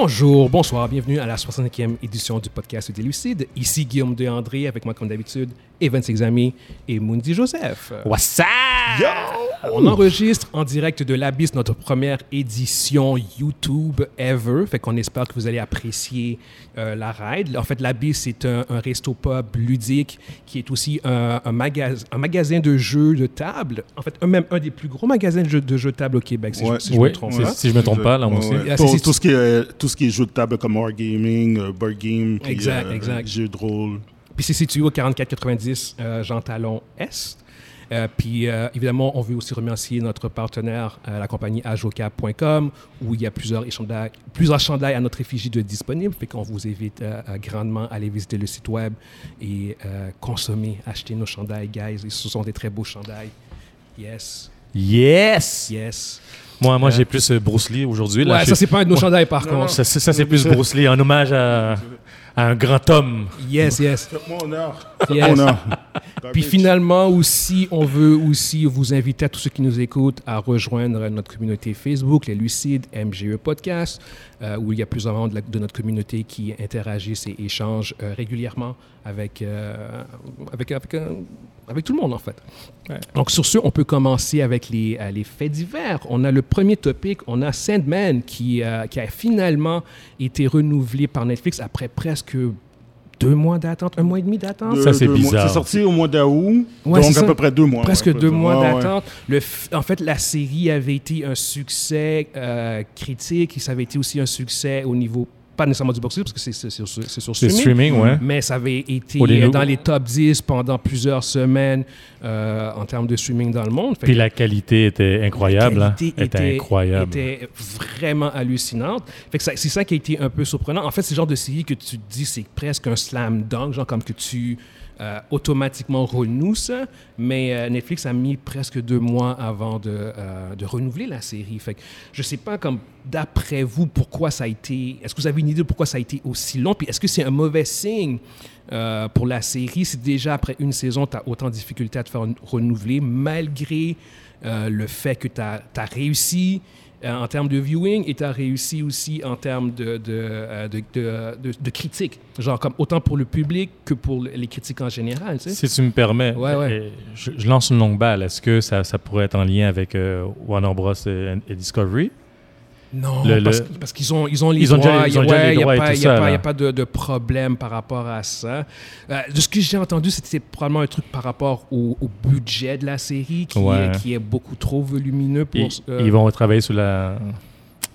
Bonjour, bonsoir, bienvenue à la 65e édition du podcast des Lucides. Ici Guillaume de André avec moi comme d'habitude, Evan Sexami et Mundi Joseph. What's up? On enregistre en direct de l'Abysse notre première édition YouTube ever. Fait qu'on espère que vous allez apprécier euh, la ride. En fait, l'Abysse, c'est un, un resto-pub ludique qui est aussi un, un, magaz- un magasin de jeux de table. En fait, un, même un des plus gros magasins de jeux de, jeux de table au Québec, si, Ouais. je, si je Oui, me trompe pas. si je me trompe pas, là, moi Ouais, aussi. ouais. Ah, Tout, c'est- c'est- tout ce qui est, tout ce qui est jeux de table comme Wargaming, euh, Board Game, puis, Exact, euh, exact. jeux de rôle. Puis c'est situé au 4490 euh, Jean Talon Est. Euh, puis euh, évidemment, on veut aussi remercier notre partenaire, euh, la compagnie ajoca.com, où il y a plusieurs échandails, plusieurs chandails à notre effigie de disponibles. Fait qu'on vous invite euh, grandement à aller visiter le site web et euh, consommer, acheter nos chandails, guys. Et ce sont des très beaux chandails. Yes, Yes! yes. Moi, moi Euh, j'ai plus Bruce Lee aujourd'hui. Ouais, ça c'est pas un de nos chandails par Non, contre. ça, ça, ça, c'est plus Bruce Lee, en hommage à, à un grand homme. Yes, yes. Faites-moi honneur. Yes. Faites-moi honneur. Puis finalement aussi, on veut aussi vous inviter à tous ceux qui nous écoutent à rejoindre notre communauté Facebook, les Lucides, MGE Podcast, euh, où il y a plusieurs membres de, la- de notre communauté qui interagissent et échangent euh, régulièrement avec, euh, avec, avec, euh, avec tout le monde en fait. Donc sur ce, on peut commencer avec les, euh, les faits divers. On a le premier topic, on a Sandman qui, euh, qui a finalement été renouvelé par Netflix après presque deux mois d'attente, un mois et demi d'attente? Deux- Ça, c'est deux mois. bizarre. C'est sorti au mois d'août, Ouais, c'est donc à ça. peu près deux mois. Presque ouais, deux mois Ouais, ouais. d'attente. Le f- En fait, la série avait été un succès euh, critique et ça avait été aussi un succès au niveau, pas nécessairement du box-office, parce que c'est sur, sur C'est streaming, streaming, ouais. mais ça avait été dans les top 10 pendant plusieurs semaines euh, en termes de streaming dans le monde. Fait Puis la qualité était incroyable. la hein. qualité était, incroyable. était vraiment hallucinante. Fait que ça- c'est ça qui a été un peu surprenant. En fait, c'est le genre de série que tu te dis c'est presque un slam dunk, genre comme que tu euh, automatiquement renoues ça. Mais euh, Netflix a mis presque deux mois avant de, euh, de renouveler la série. Fait que je sais pas d'après vous pourquoi ça a été. Est-ce que vous avez une idée de pourquoi ça a été aussi long? Puis est-ce que c'est un mauvais signe? pour la série, si déjà après une saison, tu as autant de difficultés à te faire renouveler, malgré le fait que tu as, réussi euh, en termes de viewing et tu as réussi aussi en termes de, de, euh, de, de, de- de critiques. Genre, comme autant pour le public que pour les critiques en général. Tu sais. Si tu me permets, Ouais, ouais. euh, Je, je lance une longue balle. Est-ce que ça, ça pourrait être en lien avec euh, Warner Bros. et, et Discovery? Non, Le- parce, qu'ils ont, ils ont les Ils ont déjà- droits. ils ont déjà ouais, les y a droits pas- a a de, de problème par rapport à ça. Euh, de ce que j'ai entendu, c'était probablement un truc par rapport au, au budget de la série qui, Ouais. est, qui est beaucoup trop volumineux pour... Ils, euh, ils vont travailler sur, la,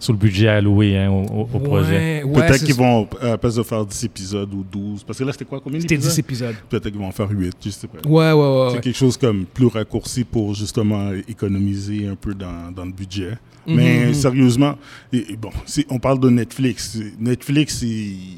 sur le budget alloué hein, au, projet. Ouais, ouais, Peut-être qu'ils vont, à place de faire 10 épisodes ou 12, parce que là, c'était quoi, combien C'était 10 d'épisodes? épisodes. Peut-être qu'ils vont en faire 8, je sais pas. Ouais, ouais, ouais. C'est ouais. quelque chose comme plus raccourci pour justement économiser un peu dans, dans le budget. Mhm, Mais mhm. sérieusement, et, et bon, on parle de Netflix. Netflix, il,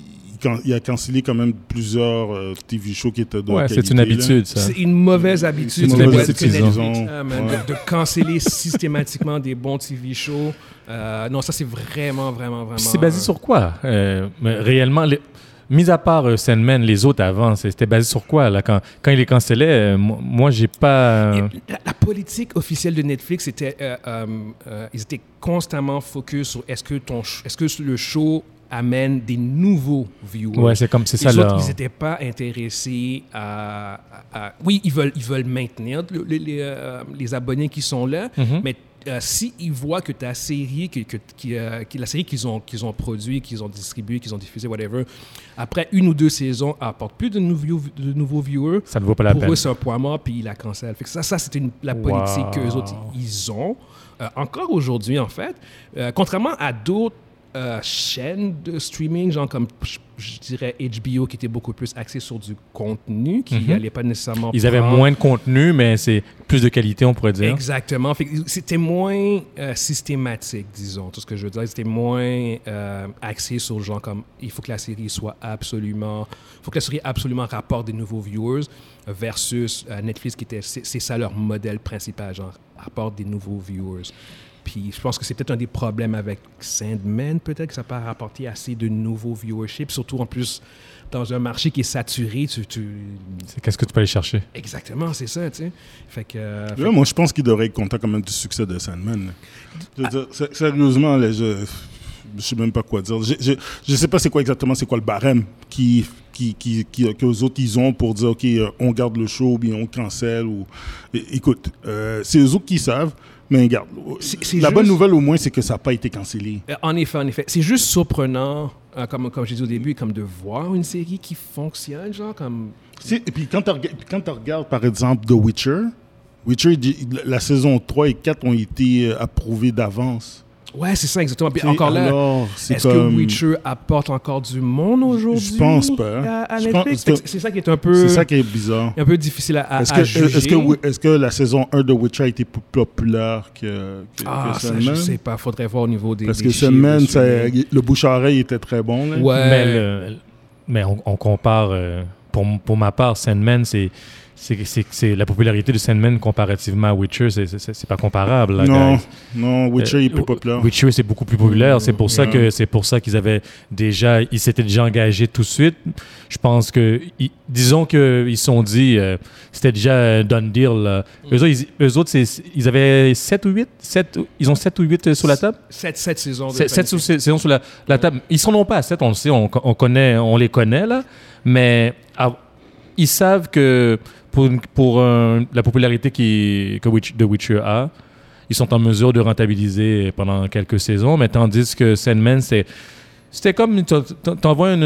il a cancellé quand même plusieurs euh, TV shows qui étaient de Ouais, c'est une habitude, ça. C'est une mauvaise habitude C'est une de mauvaise habitude, man, Ouais. de, de canceller systématiquement des bons TV shows. Euh, non, ça c'est vraiment, vraiment, vraiment. C'est basé sur quoi euh, mais Réellement, les- mis à part euh, Sandman, les autres avant, c'était basé sur quoi là, quand, quand il les cancellait, euh, moi, j'ai pas. euh, La, la politique officielle de Netflix était, euh, euh, euh, ils étaient constamment focus sur est-ce que ton, est-ce que le show amène des nouveaux viewers. ouais, c'est comme c'est ça autres, ils n'étaient pas intéressés à, à- à- Oui, ils veulent, ils veulent maintenir le- les, les, euh, les abonnés qui sont là, Mhm. mais euh, s'ils voient que ta série, que, que- euh, la série qu'ils ont, qu'ils ont produit, qu'ils ont distribué, qu'ils ont diffusé, whatever, après une ou deux saisons, apporte plus de nouveaux, de nouveaux viewers, Ça ne vaut pas la pour peine. eux, c'est un poids mort, puis ils la cancellent. Ça, ça c'était la politique Wow. qu'eux autres, ils ont. Euh, encore aujourd'hui, en fait. Contrairement à d'autres euh, chaînes de streaming, genre comme, je, je dirais, HBO, qui était beaucoup plus axé sur du contenu, qui Mhm. n'allait pas nécessairement Ils avaient moins de contenu, mais c'est plus de qualité, on pourrait dire. Exactement. C'était moins euh, systématique, disons. Tout ce que je veux dire, c'était moins euh, axé sur genre comme il faut que la série soit absolument, il faut que la série absolument rapporte des nouveaux viewers versus euh, Netflix qui était, c'est c'est ça leur modèle principal, genre apporte des nouveaux viewers. Puis je pense que c'est peut-être un des problèmes avec Sandman, peut-être que ça peut rapporter assez de nouveaux viewerships, surtout en plus dans un marché qui est saturé. Tu, tu- C'est qu'est-ce que tu peux aller chercher? Exactement, c'est ça, tu sais. Fait que. euh, fait Là, moi, je pense qu'il devrait être content quand même du succès de Sandman. là. Je veux dire, sé- sérieusement, là, je- je sais même pas quoi dire. Je, je, je sais pas c'est quoi exactement, c'est quoi le barème qui, qui, qui, qui, que les autres ils ont pour dire, OK, euh, on garde le show ou bien on cancelle. Ou... Écoute, euh, c'est eux autres qui savent, mais regarde. La juste- bonne nouvelle au moins, c'est que ça n'a pas été cancellé. Euh, En effet, en effet. C'est juste surprenant, euh, comme, comme j'ai dit au début, comme de voir une série qui fonctionne, genre comme... Et puis quand tu regardes, quand tu regardes, par exemple, The Witcher, Witcher, la saison 3 et 4 ont été euh, approuvés d'avance. Ouais, c'est ça, exactement. Puis encore là, est-ce comme- que Witcher apporte encore du monde aujourd'hui Je pense pas. à, à C'est ça qui est un peu, C'est ça qui est bizarre. un peu difficile à, à, Est-ce à que, juger. est-ce, que, la saison 1 de Witcher a été plus populaire que, que, ah, que ça, Sandman? je sais pas. Faudrait voir au niveau des Parce des que Sandman, je ça- sais. le bouche-à-oreille était très bon. Là. Ouais. Mais, le- mais on, on compare, euh, pour, pour ma part, Sandman, c'est. C'est, c'est, c'est la popularité de Sandman comparativement à Witcher, c'est, c'est, c'est pas comparable. là, non, guys. non, Witcher Euh, est plus populaire. Witcher, c'est beaucoup plus populaire. C'est pour ça que c'est pour ça qu'ils avaient déjà, ils s'étaient déjà engagés tout de suite. Je pense que, ils- disons que ils se sont dit, euh, c'était déjà un done deal. là. Eux autres, ils, eux autres, c'est- ils avaient 7 ou 8, 7, ils ont 7 ou 8 sur la table? Sept, sept saisons. de 7 planification. saisons sur la, la table. Ils sont non pas à 7, on le sait, on, on connaît, on les connaît là, mais ah, ils savent que pour, la popularité qui, que Witch, The Witcher a, ils sont en mesure de rentabiliser pendant quelques saisons, mais tandis que Sandman, c'est c'était comme tu t'envoies un,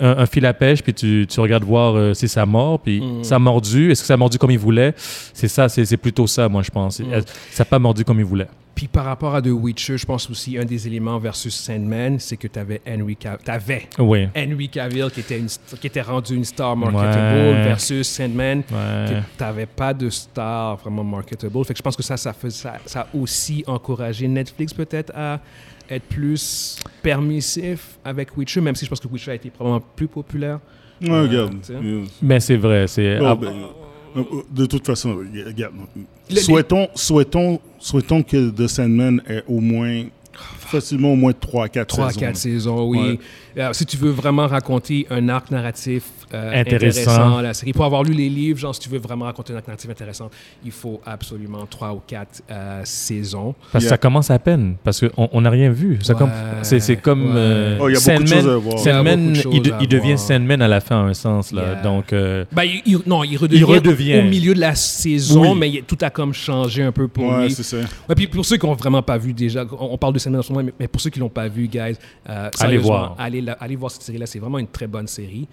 un- fil à pêche puis tu, tu regardes voir euh, si ça mord puis Mm. ça a mordu est-ce que ça a mordu comme il voulait? C'est ça c'est c'est plutôt ça moi je pense Mm. ça n'a pas mordu comme il voulait Puis par rapport à The Witcher, je pense aussi un des éléments versus Sandman, c'est que tu avais Henry Cavill. T'avais oui Henry Cavill qui était, une, qui était rendu une star marketable Ouais. versus Sandman ouais. tu n'avais pas de star vraiment marketable. Fait que je pense que ça, ça, fait, ça, ça a aussi encouragé Netflix peut-être à être plus permissif avec Witcher, même si je pense que Witcher a été probablement plus populaire. Ouais, regarde. Euh, Mais c'est vrai, c'est. ah, ben, euh, de toute façon, regarde. Souhaitons, souhaitons, souhaitons que The Sandman ait au moins, facilement au moins 3-4 3 à saisons. 4 saisons, oui. Ouais. Euh, si tu veux vraiment raconter un arc narratif euh, Intéressant. intéressant, la série, pour avoir lu les livres, genre si tu veux vraiment raconter un arc narratif intéressant, il faut absolument 3 ou 4 saisons. parce que Yeah. ça commence à peine, parce qu'on on n'a rien vu. Ça Ouais, comme, c'est, c'est comme. ouais. euh, Oh, il y a beaucoup de Sandman- choses à voir. Il devient voir. Sandman à la fin, à un sens. Là. Yeah. Donc, euh, Ben, il, il- non, il redevient, Il redevient. au milieu de la saison, Oui. mais tout a comme changé un peu pour Ouais, lui. c'est ça. Ouais, puis pour ceux qui n'ont vraiment pas vu déjà, on, on parle de Sandman en ce moment, mais, mais pour ceux qui l'ont pas vu, guys, euh, sérieusement, voir. Allez, la- allez voir cette série-là, c'est vraiment une très bonne série.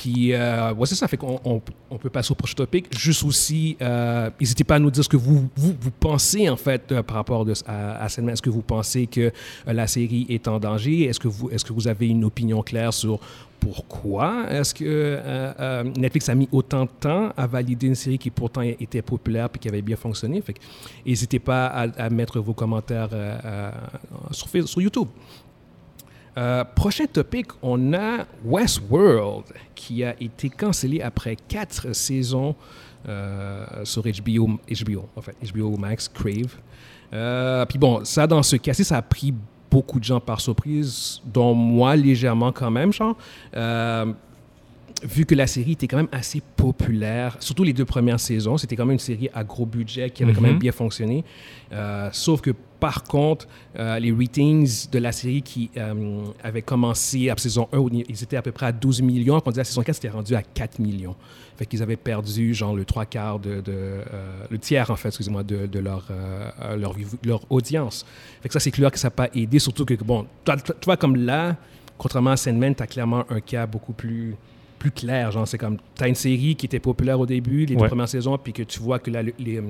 Puis, euh, c'est ça, fait qu'on on, peut passer au prochain topic. Juste aussi, euh, n'hésitez pas à nous dire ce que vous, vous, pensez, en fait, euh, par rapport à, à Sandman. Est-ce que vous pensez que euh, la série est en danger? Est-ce que, vous, est-ce que vous avez une opinion claire sur pourquoi? Est-ce que Netflix a mis autant de temps à valider une série qui pourtant était populaire et qui avait bien fonctionné? Fait n'hésitez pas à, à mettre vos commentaires sur, sur YouTube. Euh, prochain topic, on a Westworld qui a été cancellé après quatre saisons euh, sur HBO, HBO, en fait, HBO Max, Crave. Euh, Puis bon, ça, dans ce cas-ci, ça a pris beaucoup de gens par surprise, dont moi légèrement quand même, genre. Vu que la série était quand même assez populaire, surtout les deux premières saisons, c'était quand même une série à gros budget qui avait quand même bien fonctionné. Sauf que par contre, euh, les ratings de la série qui euh, avaient commencé à saison 1, où ils étaient à peu près à 12 millions, quand on dit à la saison 4, c'était rendu à 4 millions. Fait qu'ils avaient perdu genre le trois quarts de, de, euh, le tiers en fait, excusez-moi, de, de leur, leur, leur audience. Fait que ça, c'est clair que ça n'a pas aidé, surtout que, bon, toi, toi, comme là, contrairement à Sandman, tu as clairement un cas beaucoup plus plus clair. Genre, c'est comme, tu as une série qui était populaire au début, les deux premières saisons, puis que tu vois que là, le- les,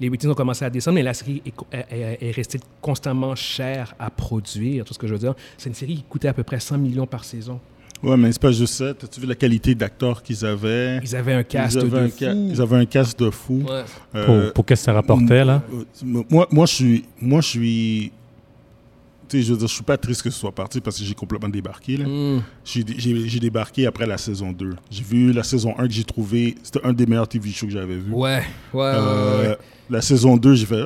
les ratings ont commencé à descendre, mais la série est, restée constamment chère à produire. Tout ce que je veux dire, c'est une série qui coûtait à peu près 100 millions par saison. Ouais, mais c'est pas juste ça. As-tu vu la qualité d'acteurs qu'ils avaient? Ils avaient un cast ils, avaient de un fou. ca- ils avaient un cast de fou. Ouais. Euh, pour, pour qu'est-ce que ça rapportait, là? Euh, Moi, moi, je suis. Moi, je suis. Tu sais, je veux dire, je suis pas triste que ce soit parti parce que j'ai complètement débarqué. là. Mm. J'ai débarqué après la saison 2. J'ai vu la saison 1 que j'ai trouvé. C'était un des meilleurs TV shows que j'avais vu. Ouais, ouais, ouais, Euh, ouais. La saison 2, j'ai fait.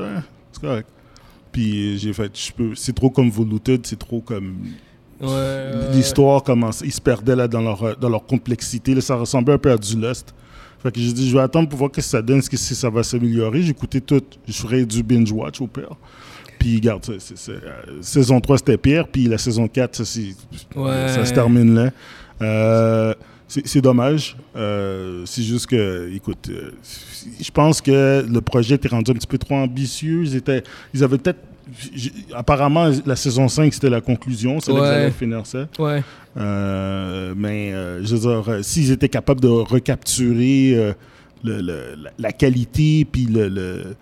C'est correct. Puis j'ai fait. je peux- C'est trop comme Voluted, c'est trop comme. Ouais. L'histoire commence. Ils se perdaient là dans leur, dans leur complexité. Là, ça ressemblait un peu à du Lust. Fait que j'ai dit, je vais attendre pour voir ce que ça donne, ce que si ça va s'améliorer. J'ai écouté tout. Je ferai du binge-watch au pire. Puis, c'est- c'est, euh, saison 3, c'était pire. Puis la saison 4, ça, Ouais. ça se termine là. Euh, c'est dommage. Euh, c'est juste que, écoute, euh, je pense que le projet était rendu un petit peu trop ambitieux. Ils, étaient, ils avaient peut-être. Apparemment, la saison 5, c'était la conclusion. C'est là qu'ils Ouais. allaient finir ça. Ouais. Euh, mais, je veux dire, s'ils étaient capables de recapturer le- le- la, la qualité, puis le. le-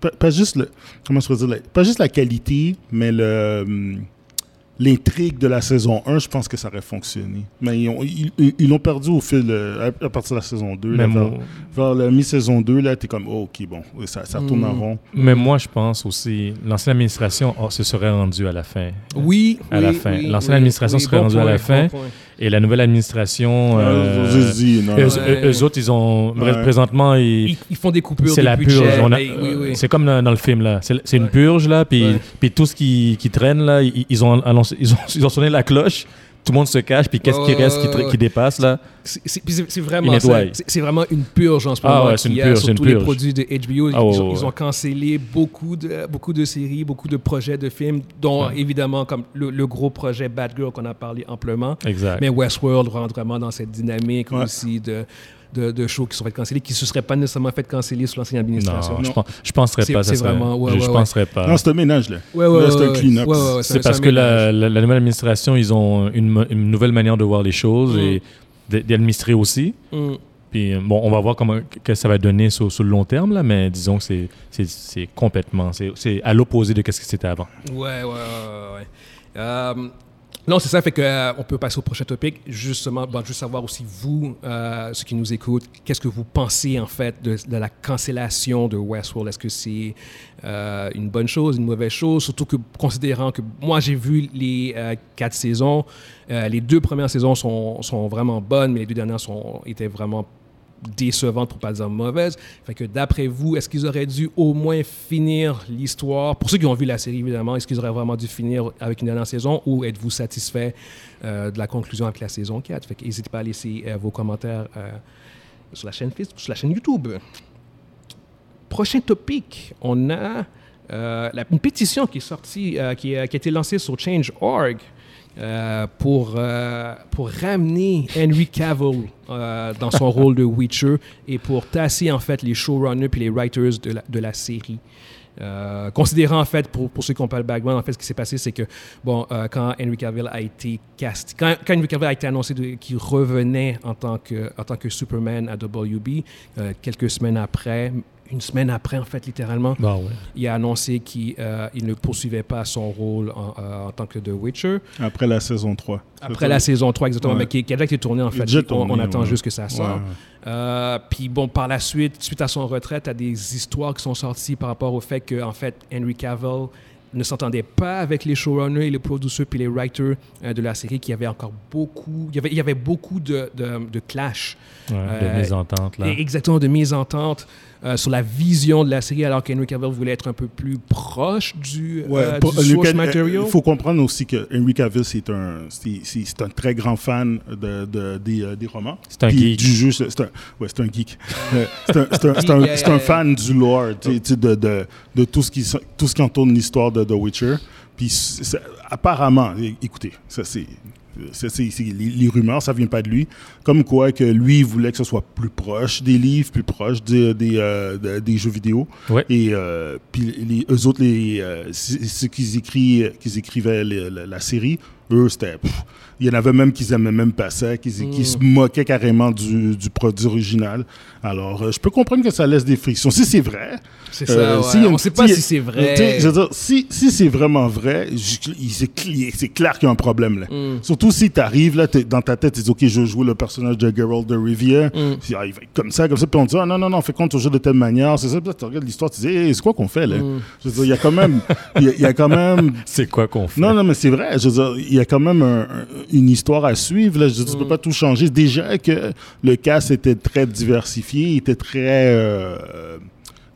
pas, pas juste le. Comment je dire Pas juste la qualité, mais le. L'intrigue de la saison 1, je pense que ça aurait fonctionné. Mais ils ont- ils ils- ils l'ont perdu au fil, à, partir de la saison 2. là, Même vers, vers la mi-saison 2, là, t'es comme, oh, ok, bon, ça, ça tourne en Mm. rond. Mais moi, je pense aussi, l'ancienne administration oh, se serait rendue à la fin. Oui. À oui, la fin. oui, L'ancienne oui, administration oui, serait bon rendue à la fin. bon point. Et la nouvelle administration, euh, Euh, dit, non, eux. Ouais. eux- eux autres, ils ont. Ouais. Présentement, ils. Ils, ils font des coupures C'est la budget, purge. Oui, oui. C'est comme dans, dans le film là. C'est une purge là, puis Ouais. puis tout ce qui, qui traîne là, ils, ils ont annoncé, ils ont ils ont sonné la cloche. Tout le monde se cache, puis qu'est-ce qui reste, qui, qui dépasse là? C'est- vraiment. C'est- une purge en ce Ah moment. ouais, c'est une purge, sur c'est une tous les purge. produits de HBO. Ils, Ah ils ont, ouais, ils ont ouais. cancellé beaucoup de, beaucoup de séries, beaucoup de projets de films, dont Ouais. évidemment comme le, le gros projet Bad Girl qu'on a parlé amplement. Exact. Mais Westworld rentre vraiment dans cette dynamique Ouais. aussi de, de, de shows qui sont fait canceller, qui ne se seraient pas nécessairement fait canceller sous l'ancienne non, administration. je, Non. pense, je penserais pas. ça c'est vraiment- ouais, je, ouais, je ouais. penserais pas. Non, c'est un ménage, là. Ouais, ouais, Là, c'est un clean-up. ouais, ouais, ouais, C'est parce que la, la- la nouvelle administration, ils ont une, nouvelle manière de voir les choses Mm. et d- d'administrer aussi. Mm. Puis euh, bon, on va voir comment que ça va donner sur, sur le long terme là, mais disons que c'est c'est- c'est complètement c'est c'est à l'opposé de ce que c'était avant. Ouais, ouais, ouais, ouais. ouais. Euh, non, c'est ça, fait que euh, on peut passer au prochain topic. Justement, bon, juste savoir aussi vous, euh, ceux qui nous écoutent, qu'est-ce que vous pensez en fait de, de la cancellation de Westworld? Est-ce que c'est euh, une bonne chose, une mauvaise chose? Surtout que considérant que moi j'ai vu les euh, quatre saisons, euh, les deux premières saisons sont, sont vraiment bonnes, mais les deux dernières sont étaient vraiment décevantes pour pas dire mauvaises. Fait d'après vous, est-ce qu'ils auraient dû au moins finir l'histoire? Pour ceux qui ont vu la série évidemment, est-ce qu'ils auraient vraiment dû finir avec une dernière saison ou êtes-vous satisfait euh, de la conclusion avec la saison 4 Fait n'hésitez pas à laisser euh, vos commentaires euh, sur la chaîne Facebook, sur la chaîne YouTube. Prochain topic, on a une pétition qui est sortie, qui a été lancée sur Change.org euh, pour, euh, pour ramener Henry Cavill euh, dans son rôle de Witcher et pour tasser en fait les showrunners puis les writers de la, de la série. Considérant en fait, pour, pour ceux qui n'ont pas le background, en fait, ce qui s'est passé, c'est que, bon, quand Henry Cavill a été cast, quand, Henry Cavill a été annoncé qu'il revenait en tant, que, en tant que Superman à WB, quelques semaines après, une semaine après, en fait, littéralement, ouais. il a annoncé qu'il euh, il ne poursuivait pas son rôle en, euh, en tant que The Witcher. Après la saison 3. Après la saison 3, exactement, Ouais. mais qui, qui a déjà été tourné, en fait. déjà On- tourné, on, attend ouais. juste que ça sorte. Ouais. Euh, puis bon, par la suite, suite à son retraite, il y a des histoires qui sont sorties par rapport au fait que, en fait, Henry Cavill ne s'entendait pas avec les showrunners et les producers puis les writers euh, de la série, qu'il y avait encore beaucoup, il y avait, il y avait beaucoup de, de, de clash. Ouais, Euh, de mésentente là. Et Exactement, de mésentente euh, sur la vision de la série, alors qu'Henry Cavill voulait être un peu plus proche du, Ouais, euh, pour- du Henry source Cavill- material. Il faut comprendre aussi que Henry Cavill, c'est un, c'est, c'est- c'est un très grand fan de, de- des, euh, des romans. C'est un geek. Du jeu, c'est un, ouais, c'est un geek. Euh, c'est un, fan du lore, tu sais, tu sais, de, de, de tout, ce qui, tout ce qui entoure l'histoire de The Witcher. Puis apparemment, écoutez, ça c'est... c'est- c'est- c'est- les, les rumeurs, ça vient pas de lui. Comme quoi que lui il voulait que ce soit plus proche des livres, plus proche des, des, euh, de- des jeux vidéo. Ouais. Et euh, puis les, eux autres, les, euh, ceux qui qu'ils écrivaient la série, eux, c'était... Il y en avait même qui aimaient même pas ça, qui, qui se moquaient carrément du, du produit original. Alors, euh, je peux comprendre que ça laisse des frictions. Si c'est vrai... C'est ça, euh, ouais. a On une- sait pas si c'est vrai. Je veux dire, si, si c'est vraiment vrai, c'est cl- c'est clair qu'il y a un problème. Là. Mm. Surtout si tu arrives, là, t'es- dans ta tête, tu dis, OK, je veux jouer le personnage de Geralt de Rivia. Mm. Puis, ah, il va être comme ça, comme ça. Puis on dit, ah, non, non, non, fais compte, on joue de telle manière. C'est ça. Puis là, tu regardes l'histoire, tu dis, Hey, c'est quoi qu'on fait, là? Mm. Je veux dire, il y a quand même. Il y a- il y, a quand même. C'est quoi qu'on fait? Non, non, mais c'est vrai. Je veux dire, il y a quand même un- un- une histoire à suivre. Là. Je dire, tu peux pas tout changer. Déjà que le cast était très diversifié, il était très. euh,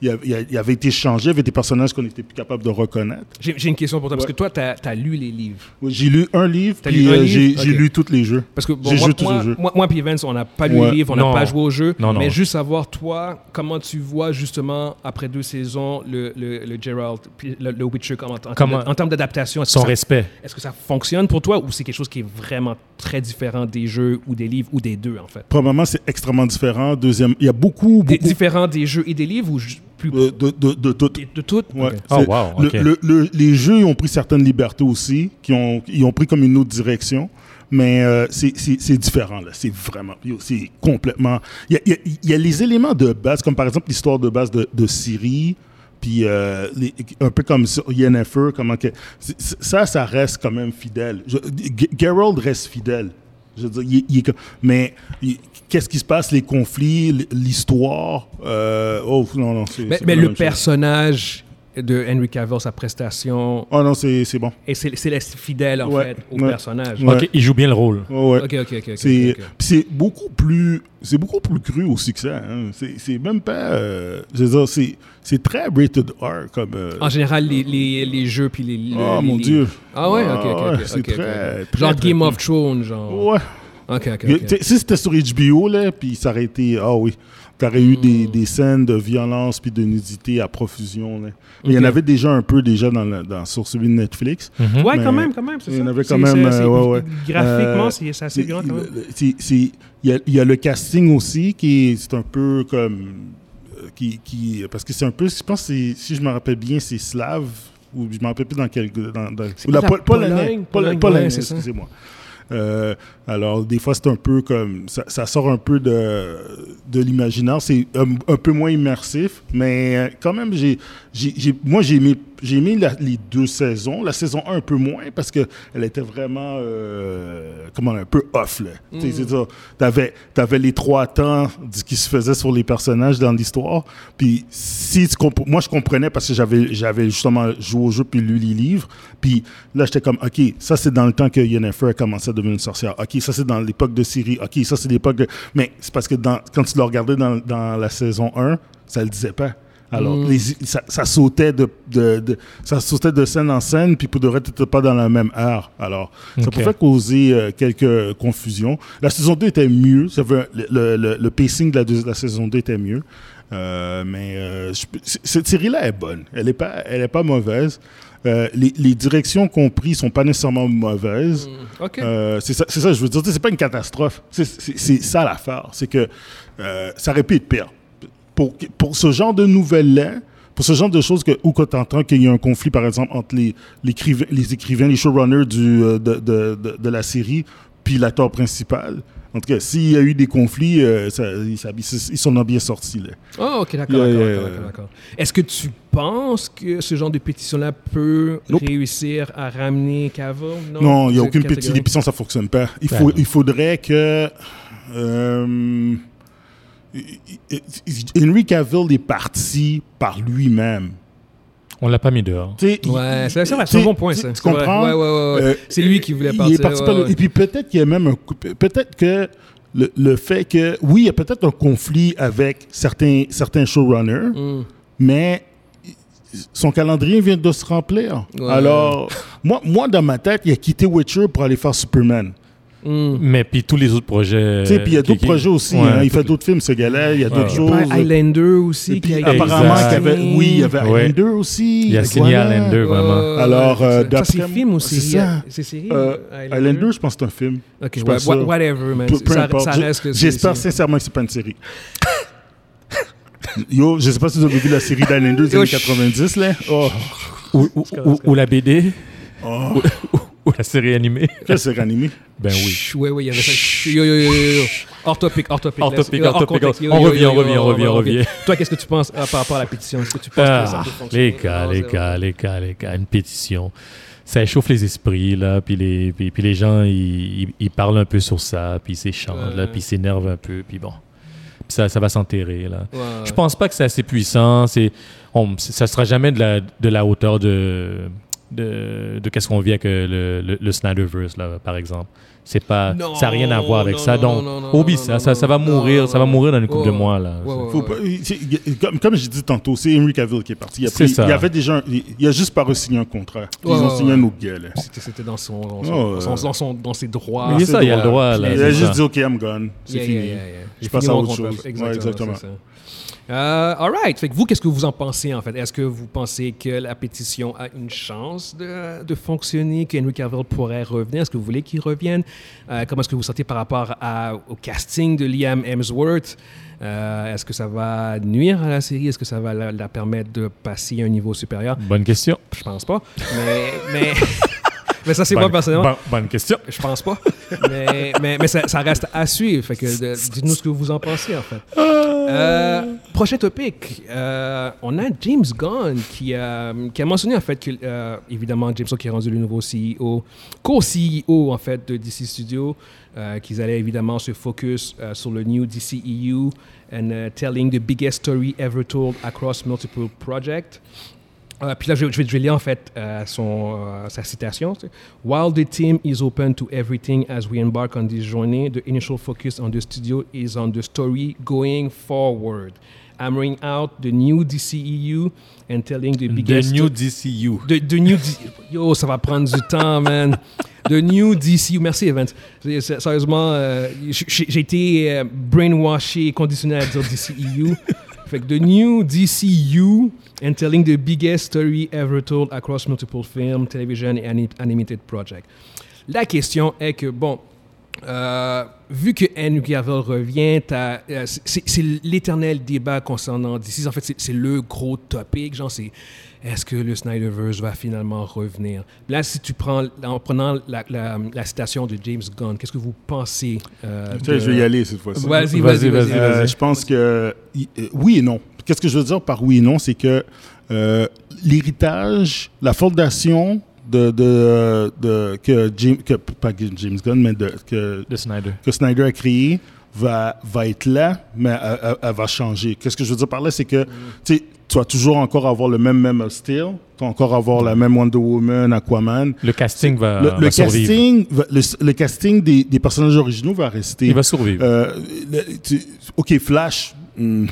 il il avait été changé, il y avait des personnages qu'on n'était plus capable de reconnaître. J'ai une question pour toi, parce Ouais. que toi, tu as, lu les livres. Oui, J'ai lu un livre, puis euh, j'ai lu tous les jeux. Parce que bon, moi, tous moi, les jeux. moi, moi puis Vince, on n'a pas lu Ouais. le livre, on n'a pas joué au jeu. Non, non. Mais juste savoir, toi, comment tu vois justement, après deux saisons, le, le, le Geralt, puis le, le Witcher, comment, en, Comment- en termes d'adaptation, Son ça, respect. est-ce que ça fonctionne pour toi ou c'est quelque chose qui est vraiment très différent des jeux ou des livres ou des deux, en fait? Premièrement, c'est extrêmement différent. Deuxième, il y a beaucoup, Des- beaucoup différent des jeux et des livres ou plus euh, de, de, de tout. de, de toutes? Ouais. Ok. Oh, le- ok. le- le- les jeux ils ont pris certaines libertés aussi, qui ont, ils ont pris comme une autre direction. Mais euh, c'est- différent, là. C'est vraiment. C'est complètement. Il y a, y y les éléments de base, comme par exemple l'histoire de base de, de Syrie, puis euh, les- un peu comme sur Yennefer, comment que. Ça, ça reste quand même fidèle. Je- Geralt reste fidèle. Je veux dire, il il mais il- qu'est-ce qui se passe, les conflits, l'histoire. euh, oh, non, non. c'est- Mais, c'est mais le chose. personnage de Henry Cavill, sa prestation, Oh non, c'est c'est bon. et c'est fidèle en Ouais, fait au ouais. personnage. Ouais. Ok, il joue bien le rôle. Oh, ouais. Ok, ok, ok. ok, C'est beaucoup plus c'est beaucoup plus cru que ça. hein. C'est c'est même pas euh, je veux dire c'est c'est très rated R comme euh, En général, les, les, les jeux puis les. le- oh les mon dieu. Ah ouais, ok, ok. Ah c'est très, Genre très Game of Thrones, genre. Ouais. Ok, ok, Tu ok. sais, Si c'était sur HBO là puis ça aurait été ah oui, t'aurais eu des, des scènes de violence puis de nudité à profusion là. Il y en avait déjà un peu déjà dans, le- dans sur celui de Netflix. Ouais, Mais quand même, quand même, il y en avait quand même, euh, c'est- ouais, ouais. Graphiquement, Euh, c'est assez quand même. c'est- Il y a, il y a le casting aussi qui est, c'est un peu comme. euh, Qui, qui, parce que c'est un peu. Je pense que si je me rappelle bien, c'est slave. Ou je me rappelle plus dans quel. Dans, dans, ou pas la la. Pologne, Pol- Pologne, ça. excusez-moi. Euh, alors, des fois, c'est un peu comme. Ça, sort un peu de, de l'imaginaire. C'est un, un peu moins immersif, mais euh, quand même, j'ai, j'ai- moi, j'ai aimé, j'ai aimé la- les deux saisons. La saison 1 un peu moins parce qu'elle était vraiment. euh, comment un peu off, là. Ça. T'avais, t'avais les trois temps qui se faisait sur les personnages dans l'histoire. Puis, si tu comp- moi, je comprenais parce que j'avais, j'avais justement joué au jeu puis lu les livres. Puis là, j'étais comme, OK, ça, c'est dans le temps que Yennefer a commencé à devenir une sorcière. OK, ça, c'est dans l'époque de Syrie. OK, ça, c'est l'époque de... Mais c'est parce que dans, quand tu l'as regardé dans, dans la saison 1, ça le disait pas. Alors, Mm. les- ça, ça sautait de, de, de- ça sautait de scène en scène, puis pour de vrai, t'étais pas dans la même heure. Alors, ça pouvait causer euh, quelques confusions. La saison 2 était mieux. Ça veut- le, le- le- pacing de la, deux- de la saison 2 était mieux. Euh, mais euh, je cette série-là est bonne. Elle n'est pas, elle est pas mauvaise. Euh, les, les directions qu'on pris sont pas nécessairement mauvaises. Mm, Ok. Euh, c'est ça, ça, je veux dire, c'est pas une catastrophe. C'est ça l'affaire. C'est que euh, ça aurait pu être pire. Pour, pour ce genre de nouvelles-là, pour ce genre de choses que, où tu entends qu'il y a un conflit, par exemple, entre les, l'écrivain- les écrivains, les showrunners du, euh, de, de, de, de la série, puis l'acteur principal. En tout cas, s'il y a eu des conflits, euh, ça- ils ça- ils s'en ont bien sortis. Là. Ah, ok, d'accord, Yeah, d'accord, yeah, d'accord, yeah. d'accord, d'accord. Est-ce que tu penses que ce genre de pétition-là peut Nope. réussir à ramener Cavill? Non, il n'y a aucune pétition, ça ne fonctionne pas. Il, Ben faut, il faudrait que. euh, Henry Cavill est parti par lui-même. On l'a pas mis dehors. Il- Ouais, c'est un bon point, tu- ça. Comprends? Ouais, ouais, ouais, ouais. Euh, C'est lui qui voulait il partir. est parti ouais, par le- ouais. Et puis peut-être qu'il y a même un. Peut-être que le, le fait que. Oui, il y a peut-être un conflit avec certains, certains showrunners, Mm. mais son calendrier vient de se remplir. Ouais. Alors, moi, moi, dans ma tête, il a quitté Witcher pour aller faire Superman. Mm. Mais puis tous les autres projets. Tu sais, puis il y a d'autres projets aussi. Ouais, hein. Il tout- fait d'autres films, ce gars-là. Il y a Ouais, d'autres ouais. choses. Highlander aussi puis, a apparemment, qu'il y avait, oui, il y avait Ouais. Highlander aussi. Il a signé Voilà. Highlander, vraiment. Ouais, Alors, ouais, euh, d'après c'est film ou c'est série? ça. C'est série? Euh, Highlander, je pense que c'est un film. Ok, je ouais, whatever, man. Peu, importe. J'espère sincèrement que c'est pas une série. Yo, je sais pas si vous avez vu la série d'Highlander des années je- 90, là. Oh, Ou, ou- ou- ou la BD, oh. ou la série animée. Quelle série animée? Ben oui. Chut, Ouais, ouais, il y avait ça. Chut, Yo, yo, yo, yo. Hors topic, hors topic. Hors topic, euh, hors topic, on revient, on revient, on revient, on revient. Toi, qu'est-ce que tu penses euh, par rapport à la pétition? Est-ce que tu penses que ça Ah, peut fonctionner? les gars, Non, les gars, les gars, les gars, une pétition. Ça échauffe les esprits, là, puis les, puis, puis les gens, ils, ils, ils parlent un peu sur ça, puis ils s'échangent, là, puis ils s'énervent un peu, puis bon. Puis ça, ça va s'enterrer, là. Ouais. Je pense pas que c'est assez puissant. C'est, on, ça sera jamais de la, de la hauteur de, de, de qu'est-ce qu'on vit avec euh, le, le, le Snyderverse, là, par exemple. C'est pas, Non, ça n'a rien à voir avec non, ça. non, Donc, non, oublie ça, ça, ça va mourir, non, ça va mourir dans une couple de Ouais, mois, là. ouais, ouais, Faut pas- comme, comme j'ai dit tantôt, c'est Henry Cavill qui est parti. Il, a pris- ça. il avait déjà, il, il a juste pas signé un contrat. Ils Ouais, ont ouais, signé ouais. un autre gars. C'était dans son, dans, son, Oh, dans, son- dans son- dans ses droits. Mais il y a c'est ça, il y a le droit. là. Il a juste dit OK, I'm gone. C'est Yeah, fini. yeah, yeah, yeah. Je passe à autre chose. Exactement. Euh, all right. Fait que vous, qu'est-ce que vous en pensez en fait? Est-ce que vous pensez que la pétition a une chance de, de fonctionner, que Henry Cavill pourrait revenir? Est-ce que vous voulez qu'il revienne? Euh, Comment est-ce que vous sentez par rapport à- au casting de Liam Hemsworth? Euh, Est-ce que ça va nuire à la série? Est-ce que ça va la, la permettre de passer à un niveau supérieur? Bonne question. Je pense pas. Mais, mais, mais ça, c'est moi personnellement. bonne- bonne question. Je pense pas. mais mais, mais ça, ça reste à suivre. Fait que dites-nous ce que vous en pensez, en fait. Euh, prochain topic. Euh, on a James Gunn qui a, qui a mentionné, en fait, que, euh, évidemment, James Gunn qui est rendu le nouveau CEO, co-CEO, en fait, de DC Studio, euh, qu'ils allaient évidemment se focus euh, sur le new DCEU and uh, telling the biggest story ever told across multiple projects. Euh, puis là, je, je vais, je vais lire en fait euh, son, euh, sa citation. While the team is open to everything as we embark on this journey, the initial focus on the studio is on the story going forward. Hammering out the new DCEU and telling the The biggest new DCU. The, the new D- Yo, ça va prendre du temps, man. The new DCU. Merci, Evans. Sérieusement, euh, j'ai été euh, brainwashé, conditionné à dire DCEU. Fait The new DCU and telling the biggest story ever told across multiple film, television and ani- animated project. La question est que, bon, euh, vu que Henry Cavill revient, euh, c'est l'éternel débat concernant DC. En fait, c'est le gros topic. Genre, c'est est-ce que le Snyderverse va finalement revenir? Là, si tu prends, en prenant la, la- la citation de James Gunn, qu'est-ce que vous pensez? euh, de- Je vais y aller cette fois-ci. Vas-y, Vas-y, vas-y. Euh, je pense que euh, oui et non. Qu'est-ce que je veux dire par oui et non, c'est que euh, l'héritage, la fondation de, de, de- que James, que, pas James Gunn, mais de, que, De Snyder. que Snyder a créé va, va être là, mais elle, elle- elle va changer. Qu'est-ce que je veux dire par là, c'est que tu vas toujours encore avoir le même même style, tu vas encore avoir la même Wonder Woman, Aquaman. Le casting va, le va le survivre. casting, va- le, le casting des, des personnages originaux va rester. Il va survivre. Euh, tu- ok, Flash. hmm,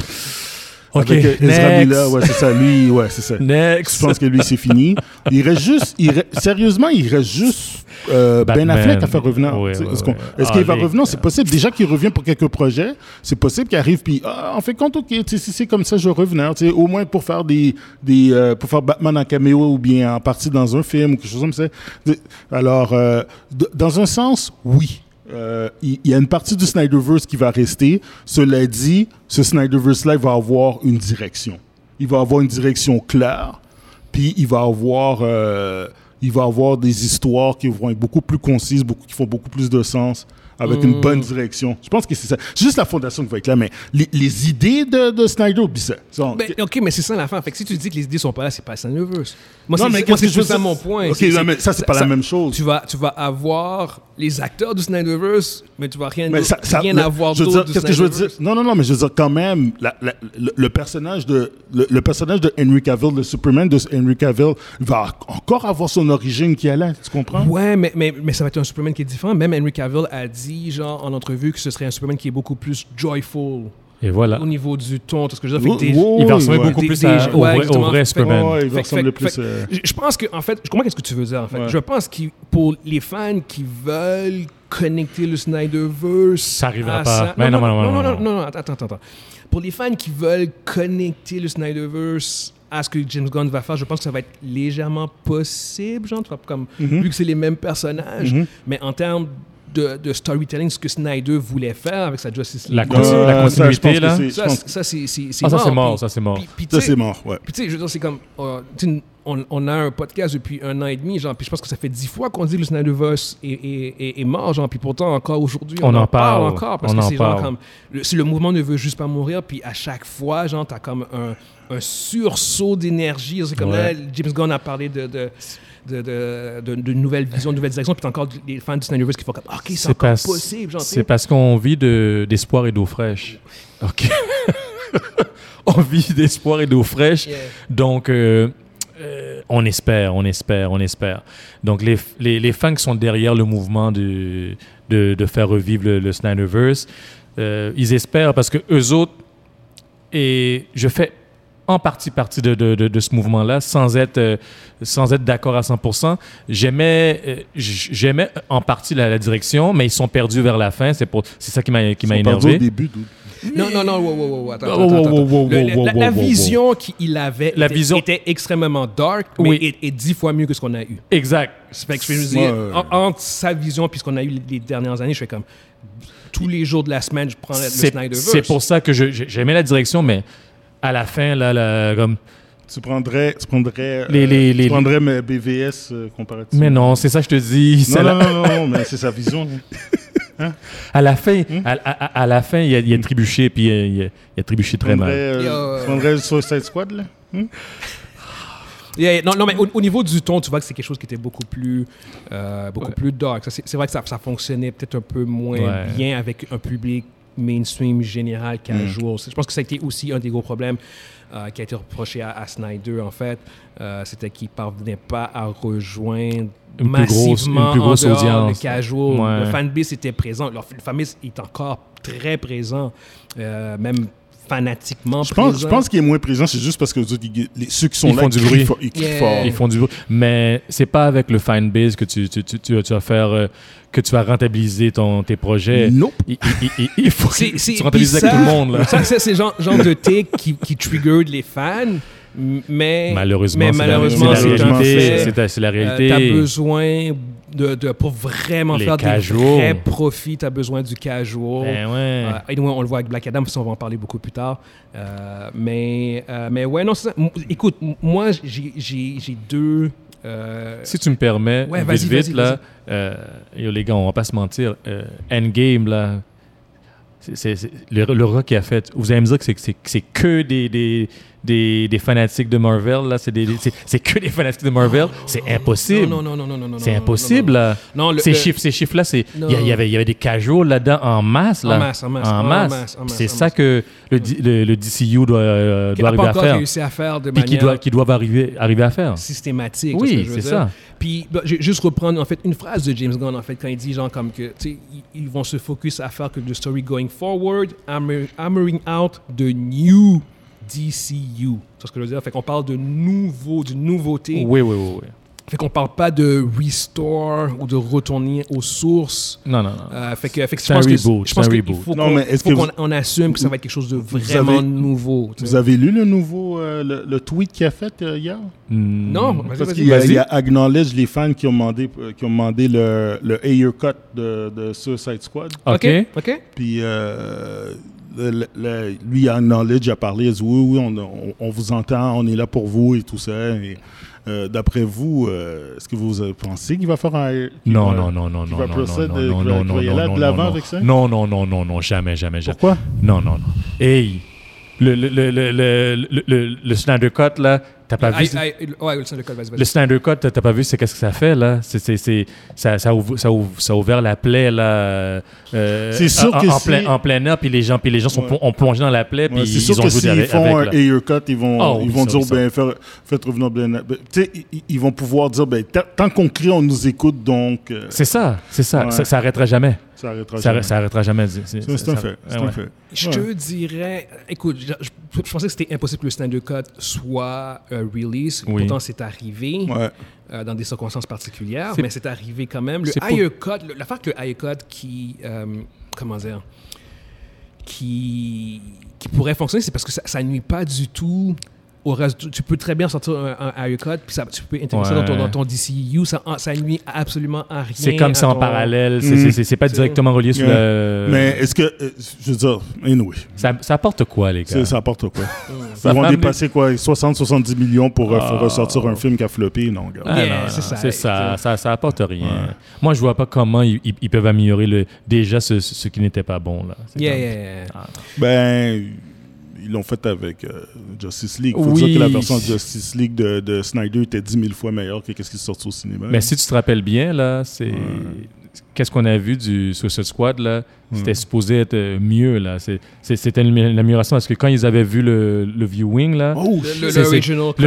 Ok, avec euh, Ezra next. Miller, ouais, c'est ça. Lui, ouais, c'est ça. Next. Je pense que lui, c'est fini? Il reste juste, il re- sérieusement, il reste juste euh, Ben. Affleck à faire revenir. Est-ce qu'il va revenir? C'est possible. Déjà qu'il revient pour quelques projets, c'est possible qu'il arrive puis ah, en fait compte, ok, si c'est comme ça, je vais revenir. Au moins pour faire des, des euh, pour faire Batman en caméo ou bien en partie dans un film ou quelque chose comme ça. Alors, euh, dans un sens, oui. Il y, a une partie du Snyderverse qui va rester. Cela dit, ce Snyderverse-là il va avoir une direction. Il va avoir une direction claire, puis il va avoir, euh, il va avoir des histoires qui vont être beaucoup plus concises, qui font beaucoup plus de sens, avec une bonne direction. Je pense que c'est ça. C'est juste la fondation qui va être là, mais les, les idées de, de Snyder, ça. Sont- Ben, ok, mais c'est ça l'affaire. Fait que si tu dis que les idées sont pas là, c'est pas Snyderverse. Moi, Non, c'est mais c'est tout ça mon point. Ok, non, mais ça, c'est pas la même chose. Tu vas, tu vas avoir les acteurs du Snyderverse, mais tu vas rien, Mais ça, ça- rien le- avoir d'autre du Qu'est-ce que je veux dire? Non, non, non, mais je veux dire quand même, la- la- le, le personnage de le, le personnage de Henry Cavill, le Superman de Henry Cavill, va encore avoir son origine qui est là. Tu comprends? Ouais, mais, mais, mais ça va être un Superman qui est différent. Même Henry Cavill a dit, genre, en entrevue, que ce serait un Superman qui est beaucoup plus joyful Et voilà. au niveau du ton. tout ce que je veux dire. Fait que des- oui, Il va ressembler ouais. beaucoup Des- plus des- à- au, ouais, vrai, au vrai Superman. Il va ressembler plus. euh, Je pense que, en fait, je comprends qu'est-ce que tu veux dire, en fait. Ouais. Je pense que pour les fans qui veulent connecter le Snyderverse. Ça arrivera à pas. ça- Mais non, non, non, non, non, non, non, non. non, non, attends, attends, attends. Pour les fans qui veulent connecter le Snyderverse à ce que James Gunn va faire, je pense que ça va être légèrement possible, genre, tu vois, comme, Mhm. vu que c'est les mêmes personnages. Mhm. Mais en termes de, de storytelling, ce que Snyder voulait faire avec sa Justice League. La euh, continu- la ça, continuité, que là. Ça, ça, c'est Ah, ça, c'est mort. mort, ça, c'est mort. puis- puis, tu Ça, sais, c'est mort, ouais. puis tu sais, je veux dire, c'est comme, euh, on, on a un podcast depuis un an et demi, genre, puis je pense que ça fait dix fois qu'on dit que le Snyderverse est, est, est, est mort, genre, puis pourtant encore aujourd'hui, on, On en parle, encore parce on que en c'est genre parle. comme, le, si le mouvement ne veut juste pas mourir, puis à chaque fois, genre, t'as comme un, un sursaut d'énergie, c'est comme Ouais. là, James Gunn a parlé de, de de, de, de, de nouvelles visions, de nouvelles directions, puis encore les fans du Snyderverse qui font comme, ok, c'est encore parce- possible. C'est parce qu'on vit de- d'espoir et d'eau fraîche. OK. on vit d'espoir et d'eau fraîche. Yeah. Donc, euh, euh, on espère, on espère, on espère. Donc les, les, les fans qui sont derrière le mouvement de, de, de faire revivre le, le Snyderverse, euh, ils espèrent parce que eux autres, et je fais en partie partie de, de, de, de ce mouvement-là, sans être, euh, sans être d'accord à 100%. J'aimais, euh, j'aimais en partie la, la direction, mais ils sont perdus vers la fin. C'est pour, c'est ça qui m'a, qui m'a Ils sont perdus énervé. au début. Non, non, non, wow, wow, wow, attends, Le- la- vision qu'il avait La était, vision- était extrêmement dark, mais Oui. est, est dix fois mieux que ce qu'on a eu. Exact. Fait que je veux dire, Ouais. en- entre sa vision et ce qu'on a eu les, dernières années, je fais comme tous les jours de la semaine, je prends le C'est, Snyderverse. c'est pour ça que j'aimais la direction, mais à la fin, là, là, comme, Tu prendrais, tu prendrais, Les- euh, les- les- tu prendrais mes BVS euh, comparativement. mais non, c'est ça que je te dis. Non, la- non, non, mais c'est sa vision. là. À la fin, Hmm? à, à- à la fin, il a, il a trébuché, puis euh, il a, il a trébuché très mal. euh, tu prendrais le Suicide Squad, là? Yeah, yeah, non, non, mais au, au niveau du ton, tu vois que c'est quelque chose qui était beaucoup plus, euh, beaucoup plus dark. C'est c'est vrai que ça, ça fonctionnait peut-être un peu moins Ouais. bien avec un public mainstream général qu'à Mm. Je pense que ça a été aussi un des gros problèmes euh, qui a été reproché à, à Snyder, en fait. Euh, C'était qu'il ne parvenait pas à rejoindre Une plus grosse- massivement une plus grosse audience. le casual. Ouais. Le fanbase était présent. Leur- Le fanbase est encore très présent, euh, même fanatiquement Je pense, présent. je pense qu'il est moins présent, c'est juste parce que les, ceux qui sont Ils là font du crient bruit. fort- ils crient Yeah. fort. Ils font du bruit. Mais c'est pas avec le fanbase que tu, tu, tu, tu, tu vas faire, euh, que tu vas rentabiliser ton, tes projets. Nope. Il, il- il- il faut C'est- que tu rentabilises avec ça- tout le monde. Là. Ça, c'est le genre, genre de take qui, qui triggered les fans, mais Malheureusement, mais c'est la- malheureusement, c'est la c'est un réalité. C'est la- Euh, t'as besoin de, de pour vraiment Les faire des vrais profits, t'as besoin du casual. Ben ouais. Euh, anyway, on le voit avec Black Adam, ça, on va en parler beaucoup plus tard. Euh, mais, euh, mais ouais, non, c'est ça. Écoute, moi, j'ai- deux. Si tu me permets, Ouais, vite, vas-y, vite, là, yo, les gars, on va pas se mentir. Endgame, là, c'est- le, le rock qu'il a fait. Vous allez me dire que c'est- que des, des, des, des fanatiques de Marvel, là. C'est des- c'est- c'est que des fanatiques de Marvel. C'est impossible. non, non, non, non, non, non, C'est impossible, là. non. Ces chiffres, ces chiffres-là, c'est il y, avait il y avait des casuals là-dedans en masse, là. En masse, en masse, en masse. C'est ça que le, le, DCU doit, euh, doit arriver à faire. réussi à faire de Puis qui doit, qui doivent arriver, arriver à faire. systématique. Oui, c'est ça. Puis, bah, juste reprendre en fait une phrase de James Gunn en fait quand il dit genre comme que tu ils, vont se focus à faire que the story going forward, hammer- hammering out the new DCU. C'est ce que je veux dire? Fait qu'on parle de nouveau, d'une nouveauté. Oui, oui, oui, oui. Fait qu'on parle pas de restore ou de retourner aux sources. Non, non, non. Euh, fait que, fait que je pense que reboot, je pense qu'il reboot. faut Non, qu'on mais est-ce faut que qu'on vous- on assume que ça va être quelque chose de vraiment avez- nouveau. Vous sais. avez lu le nouveau, euh, le, le tweet qu'il a fait euh, hier? Hmm. Non, Parce vas-y. qu'il a, a acknowledge les fans qui ont demandé, euh, qui ont demandé le, le Ayer cut de, de Suicide Squad. OK. OK. Puis euh, le, le, lui, Knowledge, a parler. a dit oui, oui, on, vous entend, on est là pour vous et tout ça. Euh, d'après vous, euh, est-ce que vous pensez qu'il va faire un. Non, non, non, non, non. va procéder de l'avant avec ça? Non, non, non, non, non, jamais, jamais, jamais. Pourquoi? Non, non, non. Hey, le, le, le, le, le, le, le Snyder Cut, là, t'as pas vu... Aïe, aïe, ouais, le Snyder Cut, vas-y, vas-y. Le Snyder Cut, t'as pas vu c'est qu'est-ce que ça fait là? C'est c'est c'est ça ça a, ouv- ça, a ouv- ça a ouvert la plaie là. euh, C'est sûr en, que en si- plein en plein air puis les gens puis les gens sont Ouais. ont plongé dans la plaie puis Ouais, C'est ils sûr ont que joué s'ils avec, font un avec, là. Ayer cut, ils vont, Oh, ils oui, vont ça, dire ben, faire, faites revenir Ben. ben, Tu sais, ils, ils vont pouvoir dire ben, tant- tant qu'on crie, on nous écoute, donc euh, C'est ça, c'est ça. Ouais. ça, ça arrêtera jamais. Ça arrêtera. Ça, jamais. ça arrêtera jamais. C'est un ça- fait. C'est ouais. un fait. Je Ouais. te dirais, écoute, je, je- je pensais que c'était impossible que le Snyder Cut soit euh, release. Oui. Pourtant, c'est arrivé Ouais. euh, dans des circonstances particulières, C'est- mais c'est arrivé quand même. Le c'est pour- higher cut, le- l'affaire que le higher cut qui, euh, comment dire, qui, qui pourrait fonctionner, c'est parce que ça, ça nuit pas du tout au reste. Tu- Tu peux très bien sortir un, un cut, puis ça, tu peux intégrer ça dans ton, dans ton DCU, ça, ça nuit absolument à rien. C'est comme ça en ton- parallèle. C'est Mm. c'est- c'est- c'est pas directement relié sur le. Mais est-ce que. euh, je veux dire, anyway, ça, ça apporte quoi, les gars? Ça apporte quoi? Ils vont va dépasser quoi 60-70 millions pour, euh, Ah. ressortir un film qui a floppé Non, gars. Ah, Yeah, c'est ça. Ça, ça, apporte rien. Ouais. Moi, je vois pas comment ils, ils- ils peuvent améliorer le, déjà ce, ce qui n'était pas bon. Là. C'est Yeah, comme- yeah, yeah. Ah. Ben, ils l'ont fait avec euh, Justice League. Faut Oui. dire que la version de Justice League de, de Snyder était 10 000 fois meilleure que ce qui est sorti au cinéma. Mais si tu te rappelles bien, là, c'est. Ouais. qu'est-ce qu'on a vu du Suicide Squad là, c'était supposé être euh, mieux là. C'était une amélioration parce que quand ils avaient vu le, le viewing là, Oh, Le- l'original cut.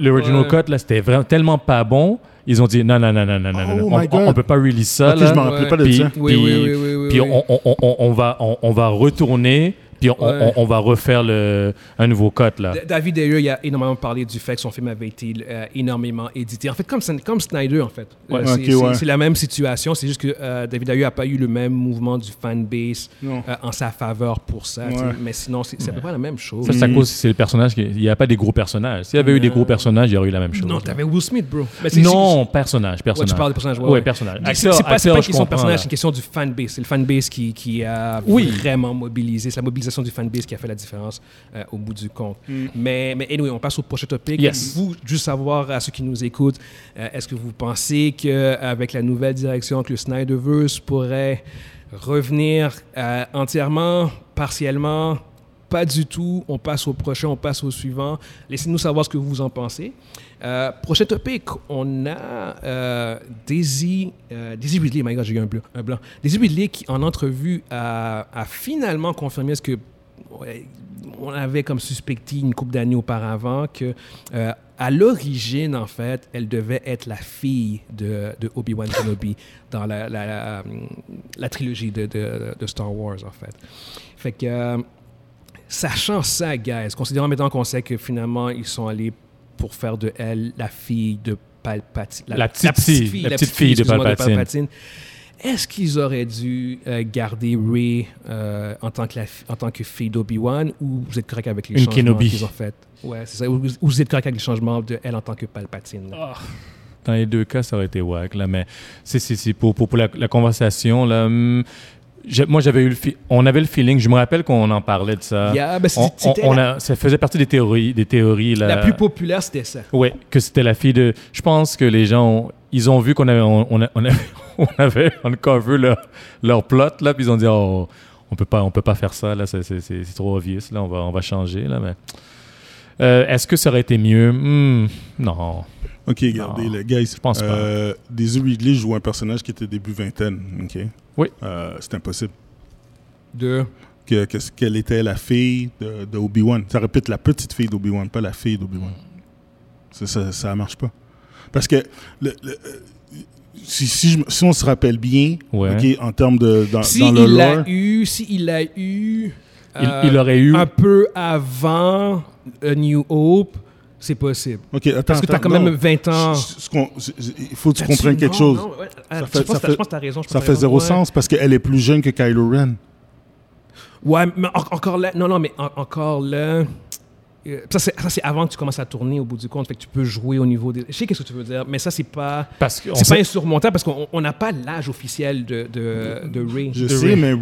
l'original Ouais. cut là, c'était vraiment tellement pas bon. Ils ont dit non non non non non non, Oh non, on, on, peut pas release ça Ok, là. je m'en rappelais Ouais. pas de Puis- ça. Puis- oui, oui, oui, oui, Puis oui. on, on, on, on va on va retourner puis on, Ouais. on, on va refaire le un nouveau cut là. David Ayer, il a énormément parlé du fait que son film avait été euh, énormément édité. En fait, comme, comme Snyder, en fait. Ouais. Euh, c'est la même situation. C'est juste que euh, David Ayer n'a pas eu le même mouvement du fanbase euh, en sa faveur pour ça. Mais sinon, c'est à peu près la même chose. Ça c'est à Mm. cause c'est le personnage qui- il n'y a pas des gros personnages. S'il y avait eu des gros personnages, il y aurait eu la même chose. non, t'avais Will Smith, bro. Non, personnage, c'est- Ouais, personnage. tu parles des personnages. Ouais, Ouais, ouais. personnage. C'est- pas, pas une question de personnage, c'est une question du fanbase. C'est le fanbase qui, qui a Oui. vraiment mobilisé. C'est la mobilisation du fanbase qui a fait la différence euh, au bout du compte. Mais, mais anyway, on passe au prochain topic. Yes. Vous, juste savoir à ceux qui nous écoutent, euh, est-ce que vous pensez qu'avec la nouvelle direction que le Snyderverse pourrait revenir euh, entièrement, partiellement, pas du tout. On passe au prochain, on passe au suivant. Laissez-nous savoir ce que vous en pensez. Euh, prochain topic, on a euh, Daisy, euh, Daisy Ridley, my God, j'ai eu un, bleu, un blanc. Daisy Ridley qui, en entrevue, a, finalement confirmé ce que on avait comme suspecté une couple d'années auparavant que euh, à l'origine, en fait, elle devait être la fille de, Obi-Wan Kenobi dans la, trilogie de, Star Wars, en fait. Fait que, sachant ça, guys, considérant maintenant qu'on sait que finalement, ils sont allés pour faire de elle la fille de Palpatine. La petite fille, la petite fille de excuse-moi, Palpatine. Est-ce qu'ils auraient dû euh, garder Rey euh, en, tant que la en tant que fille d'Obi-Wan ou vous êtes correct avec les Une changements qu'ils ont fait? Ouais, c'est ça. Ou vous, ou vous êtes correct avec les changements de elle en tant que Palpatine? là? Dans les deux cas, ça aurait été wack, là, mais c'est, pour, pour, pour la, la conversation, là, hum, moi, j'avais eu le on avait le feeling, je me rappelle qu'on en parlait de ça. Yeah, ben, c'est- On- on- c'était on la, a- ça faisait partie des théories, des théories, là. la plus populaire, c'était ça. Ouais, que c'était la fille de. Je pense que les gens, ont- ils ont vu qu'on avait, on, on avait, on avait uncover leur, leur plot là, puis ils ont dit oh, on peut pas, on peut pas faire ça là, c'est trop obvious là, on va, on va changer là, mais. Euh, est-ce que ça aurait été mieux? Hmm, Non. Ok, regardez, les guys. je pense pas. euh, Daisy Ridley joue un personnage qui était début vingtaine. Ok? Oui. Euh, c'est impossible. De... Que, que- qu'elle était la fille de, de Obi-Wan? Ça répète la petite fille d'Obi-Wan, pas la fille d'Obi-Wan. Ça, ça, ça marche pas. Parce que le- le- euh, si, si, si on se rappelle bien, Ouais. ok, en termes de dans, Si dans le il lore, l'a eu, si il l'a eu... Il, euh, il aurait eu. un peu avant A New Hope, c'est possible. ok, attends, Parce que tu as quand même non. 20 ans. Il faut que tu comprennes quelque non, chose. non, ouais, Ça je fait- pense ça que t'as- fait- je pense que tu as raison. je Ça fait zéro ouais. sens parce qu'elle est plus jeune que Kylo Ren. Ouais, mais en- encore là, non, non, mais en- encore là, euh, ça c'est ça, c'est avant que tu commences à tourner au bout du compte, fait que tu peux jouer au niveau des. Je sais qu'est-ce que tu veux dire, mais ça c'est pas, Parce que on c'est pas insurmontable parce qu'on on n'a pas l'âge officiel de de, de Ray. Je De sais, mais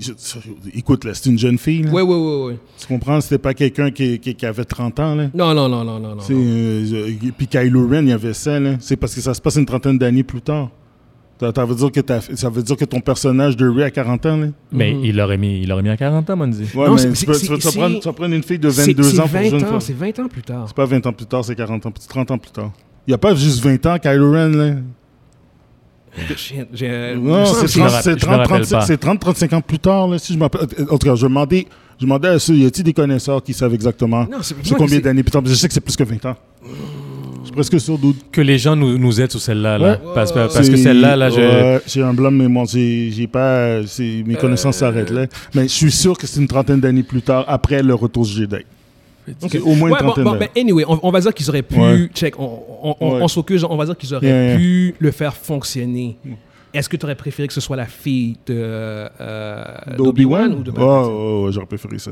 je- écoute, là, c'est une jeune fille. là. Ouais, ouais, ouais, ouais. Tu comprends? C'était pas quelqu'un qui, qui- qui avait 30 ans. Là. Non, non, non, non, non, non. C'est, euh, puis Kylo Ren, il y avait ça. là. C'est parce que ça se passe une trentaine d'années plus tard. Ça, ça veut dire que ça veut dire que ton personnage de Rey a 40 ans. Là? Mais Mhm. il l'aurait mis, il l'aurait mis à 40 ans, Mondi. Ouais, Non, mais c'est- tu peux, tu peux- tu vas prendre, tu vas prendre une fille de C'est- 22 c'est ans pour 20 jouer une ans, femme. c'est 20 ans plus tard. C'est pas 20 ans plus tard, c'est 40 ans, c'est 30 ans plus tard. Il n'y a pas juste 20 ans, Kylo Ren. Là. J'ai- j'ai- Non, c'est sens- je me 30, rappelle- c'est je me 30, rappelle 35 pas. c'est 30, 35 ans plus tard. Là, si je m'appelle- en tout cas, je demandais, je demandais à ceux, y a-t-il des connaisseurs qui savent exactement c'est combien d'années plus tard? Je sais que c'est plus que 20 ans. Je suis presque sûr d'autres. Que les gens nous, nous aident sur celle-là. Là. Ouais. Parce, que celle-là, là, je. ouais, j'ai un blanc, mais moi, j'ai pas. Mes connaissances Euh, s'arrêtent là. Mais je suis sûr que c'est une trentaine d'années plus tard, après le retour du Jedi. Au moins une Ouais, bon, trentaine bon, ben, anyway, on, on va dire qu'ils auraient pu. Check, on, on, on, on va dire qu'ils auraient Yeah, yeah. pu le faire fonctionner. Est-ce que tu aurais préféré que ce soit la fille de euh, d'Obi-Wan? ou de Palpatine? ouais, ouais, j'aurais préféré ça.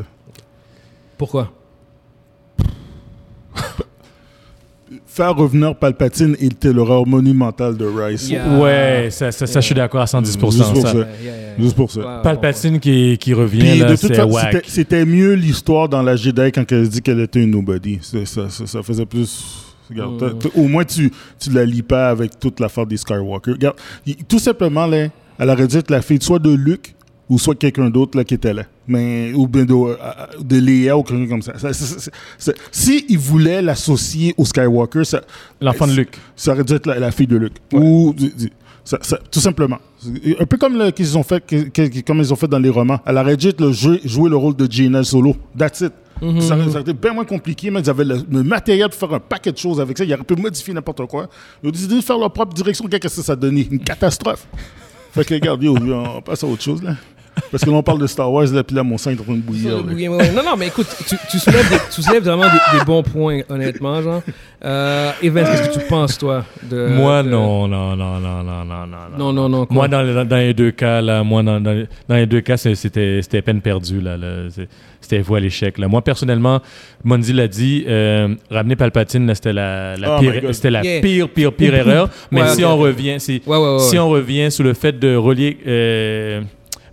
Pourquoi? Faire revenir Palpatine était l'horreur monumentale de Rice. Yeah. Ouais, ça, ça, ça, je suis d'accord à 110%. Juste pour ça. ça. Yeah, yeah, yeah. Juste pour ça. Ouais, Palpatine qui, qui revient, Puis là, de toute c'est façon, whack. c'était- mieux l'histoire dans la Jedi quand elle dit qu'elle était une nobody. Ça, ça, ça faisait plus. Regarde, Mm. au moins, tu tu la lis pas avec toute l'affaire des Skywalker. Regarde, tout simplement, là, elle aurait dû être la fille soit de Luke ou soit quelqu'un d'autre là, qui était là. Mais, ou bien de, euh, de Léa ou quelqu'un comme ça. Ça- ça- si il voulait l'associer au Skywalker, ça, L'enfant de Luke. ça aurait dû être la, la fille de Luke. Ou, Ça- ça- tout simplement. Un peu comme le- qu'ils ont fait, comme ils ont fait dans les romans. Elle aurait dû être le jeu- jouer le rôle de Gina Solo. That's it. Mhm. ça, aurait- été bien moins compliqué, mais ils avaient le, le matériel pour faire un paquet de choses avec ça. Ils auraient pu modifier n'importe quoi. Ils ont décidé de faire leur propre direction. Qu'est-ce que ça, a donné? Une catastrophe. fait que, regarde, yo, on passe à autre chose, là. Parce que là, on parle de Star Wars, là, puis là, mon sang est en train de bouillir. Non, non, mais écoute, tu, tu soulèves, des- tu soulèves vraiment des, des bons points, honnêtement, genre. Euh, Evans, qu'est-ce que tu penses, toi de, Moi, de- non, non, non, non, non, non, non. Non, non, non. Moi, dans, les- dans les deux cas, là, moi, dans, dans les- deux cas, c'était peine perdue. Là, là. C'était voie à l'échec. Là. Moi, personnellement, Mondi l'a dit, euh, ramener Palpatine, c'était la, la Oh pire, la Yeah. pire, pire, pire erreur. Mais Ouais, si on revient, si, Ouais, ouais, ouais. si on revient sur le fait de relier euh,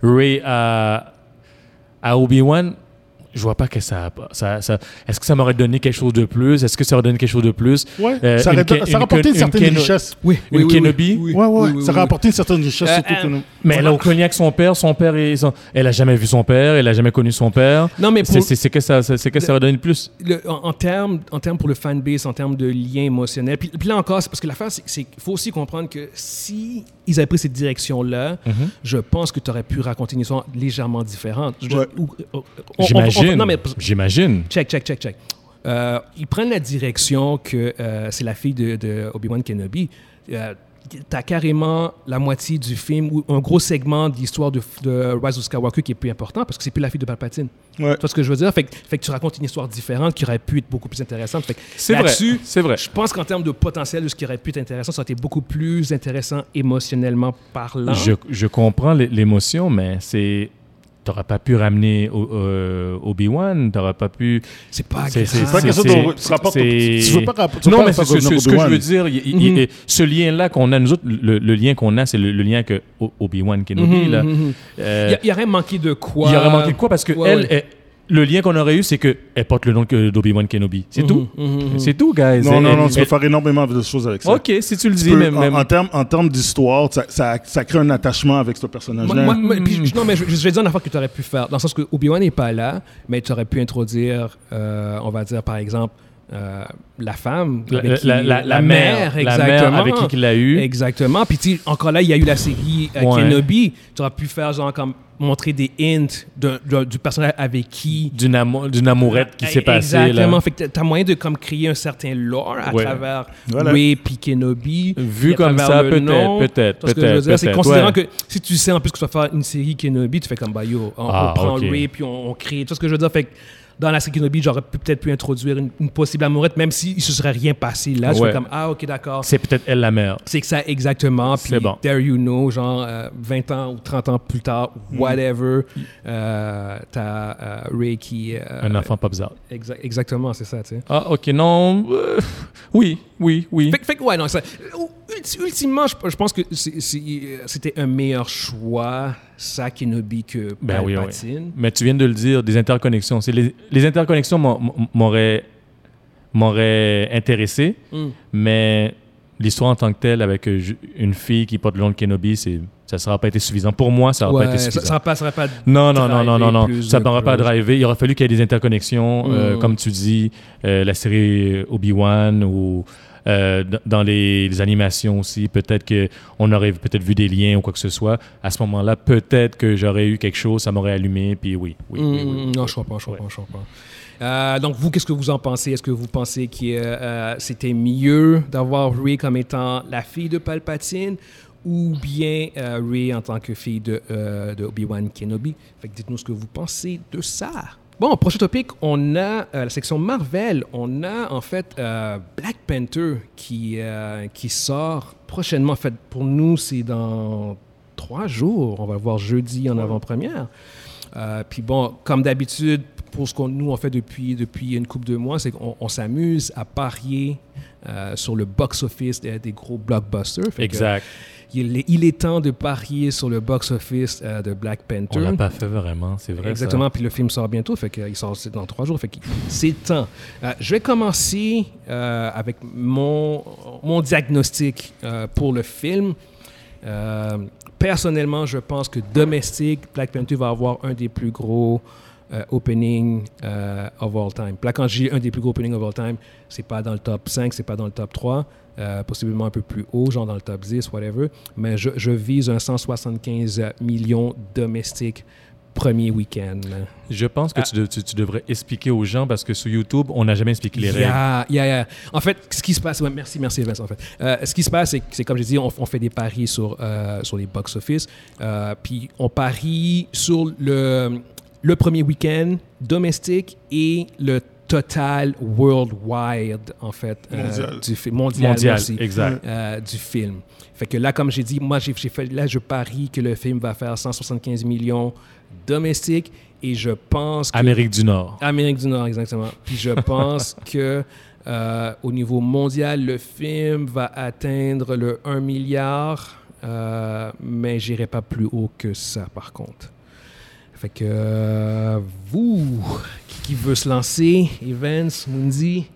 Ray à, à Obi-Wan, je vois pas que ça, ça, ça est-ce que ça m'aurait donné quelque chose de plus? Est-ce que ça aurait donné quelque chose de plus? Ouais, Euh, ça une aurait, ça une aurait apporté Ken- une certaine une richesse. Oui, une oui, oui, Kenobi? oui, oui. Ouais, ouais, ça aurait apporté une certaine richesse, Euh, surtout que euh, nous. Mais elle a avec son père. Son père, est- son- elle a jamais vu son père. Elle a jamais connu son père. Non, mais pour, C'est que ça, c'est que ça va donner de plus. le- en, en termes en termes pour le fanbase, en termes de lien émotionnel, puis, puis là encore, c'est parce que l'affaire, c'est qu'il faut aussi comprendre que si ils avaient pris cette direction-là, je pense que tu aurais pu raconter une histoire légèrement différente. Ouais. J'imagine. J'imagine. check, check, check, check. Euh, ils prennent la direction que euh, c'est la fille de, de Obi-Wan Kenobi. Euh, T'as carrément la moitié du film ou un gros segment de l'histoire de, de Rise of Skywalker qui est plus important parce que c'est plus la fille de Palpatine. Ouais. Tu vois ce que je veux dire? Fait, que- fait que tu racontes une histoire différente qui aurait pu être beaucoup plus intéressante. C'est vrai. C'est vrai. je pense qu'en termes de potentiel de ce qui aurait pu être intéressant, ça aurait été beaucoup plus intéressant émotionnellement parlant. Je, je comprends l'é- l'émotion, mais c'est. T'aurais pas pu ramener euh, Obi-Wan. T'aurais pas pu. C'est pas grave. C'est pas dont tu veux pas rapp- tu veux Non, mais c'est ce, que je veux dire. il- il- Mhm. il- ce lien-là qu'on a, nous autres, le, le lien qu'on a, c'est le, le lien que Obi-Wan Kenobi. Mhm, là. mhm. Euh, Il y y, aurait manqué de quoi? il y aurait manqué de quoi? Parce que Ouais, elle, ouais. elle- le lien qu'on aurait eu, c'est qu'elle porte le nom que- d'Obi-Wan Kenobi. C'est Mhm, tout. mhm, mhm. C'est tout, guys. Non, Elle- non, non, elle- tu peux faire énormément de choses avec ça. Ok, si tu le Tu dis, peux- même. en, même- en termes en termes d'histoire, ça, ça, ça crée un attachement avec ce personnage-là. je- non, mais je, je vais dire une affaire que tu aurais pu faire. Dans le sens que Obi-Wan n'est pas là, mais tu aurais pu introduire, euh, on va dire, par exemple, euh, la femme. La, avec qui- la- la- la mère, exactement. mère avec qui il l'a eu. Exactement. Puis, tu sais, encore là, il y a eu la série euh, Ouais. Kenobi. Tu aurais pu faire, genre, comme montrer des hints de- de- du personnage avec qui. D'une amour- d'une amourette qui s'est passée. Exactement. Là. Fait que tu as moyen de comme, créer un certain lore à Ouais. travers Voilà. Ray puis Kenobi. Vu comme ça, peut-être, peut-être, Tu vois ce que je veux peut-être, dire? C'est considérant ouais. que si tu sais en plus que tu vas faire une série Kenobi, tu fais comme bah yo, on, on Ah, prend ok. Ray puis on, on crée. Tu vois ce que je veux dire? Fait que dans la série Kenobi, j'aurais peut-être pu introduire une, une possible amourette, même s'il ne se serait rien passé là. Je Ouais. fais comme ah, ok, d'accord. C'est peut-être elle la mère. C'est que ça, exactement. Puis, C'est bon. there you know, genre euh, 20 ans ou 30 ans plus tard, Mm. Whatever, euh, t'as euh, Ray qui. euh, Un enfant pas bizarre. exa- exactement, c'est ça, tu sais. Ah, ok, non. oui, oui, oui. Fait, que- fait que, ouais, non, ça, ulti- ultimement, je, je pense que c'était un meilleur choix, ça, Kenobi, que Ben oui, oui. Mais tu viens de le dire, des interconnexions. Les, les interconnexions m'auraient m'auraient intéressé, Mm. mais l'histoire en tant que telle avec euh, une fille qui porte le nom de Kenobi, c'est ça sera pas été suffisant. Pour moi, ça n'aura Ouais, pas été suffisant. ça passerait pas. Non, non, non, non, non, non. Ça n'aurait pas drivé. Il aurait fallu qu'il y ait des interconnexions, euh, Mm. comme tu dis, euh, la série Obi-Wan ou euh, dans les, les animations aussi. Peut-être qu'on aurait peut-être vu des liens ou quoi que ce soit. À ce moment-là, peut-être que j'aurais eu quelque chose, ça m'aurait allumé, puis oui, oui, oui, oui. Mm, Non, je crois pas, je crois pas, je crois pas. Euh, donc, vous, qu'est-ce que vous en pensez? Est-ce que vous pensez que euh, c'était mieux d'avoir Ray comme étant la fille de Palpatine ou bien euh, Ray en tant que fille de, euh, de Obi-Wan Kenobi? Fait que dites-nous ce que vous pensez de ça. Bon, prochain topic, on a euh, la section Marvel. On a en fait euh, Black Panther qui, euh, qui sort prochainement. En fait, pour nous, c'est dans trois jours. On va le voir jeudi en avant-première. Euh, puis bon, comme d'habitude, pour ce qu'on nous on fait depuis, depuis une couple de mois, c'est qu'on on s'amuse à parier euh, sur le box-office des, des gros blockbusters. Fait que, Exact. il, est, il est temps de parier sur le box-office euh, de Black Panther. On l'a pas fait vraiment, c'est vrai. Exactement, puis le film sort bientôt, fait qu'il sort dans trois jours, fait que c'est temps. Euh, je vais commencer avec mon, mon diagnostic pour le film. Personnellement, je pense que domestique, Black Panther va avoir un des plus gros opening euh, of all time. Là, quand j'ai un des plus gros openings of all time, c'est pas dans le top 5, c'est pas dans le top 3, euh, possiblement un peu plus haut, genre dans le top 10, whatever. Mais je, je vise un 175 millions domestiques premier week-end. Je pense que Ah. tu, de- tu- tu devrais expliquer aux gens parce que sur YouTube, on n'a jamais expliqué les règles. Yeah, yeah, yeah. En fait, ce qui se passe, ouais, merci, merci Vincent. En fait, Euh, ce qui se passe, c'est comme je dis, on, on fait des paris sur euh, sur les box office, euh, puis on parie sur le le premier week-end domestique et le total worldwide en fait euh, Mondial. du film mondial, Mondial, merci, exact. euh, du film. Fait que là, comme j'ai dit, moi j'ai fait là, je parie que le film va faire 175 millions domestiques et je pense que Amérique du Nord. Amérique du Nord, exactement. Puis je pense que euh, au niveau mondial, le film va atteindre le 1 milliard, euh, mais j'irai pas plus haut que ça, par contre. Fait que euh, vous, qui, qui veut se lancer, Evans, Mundi,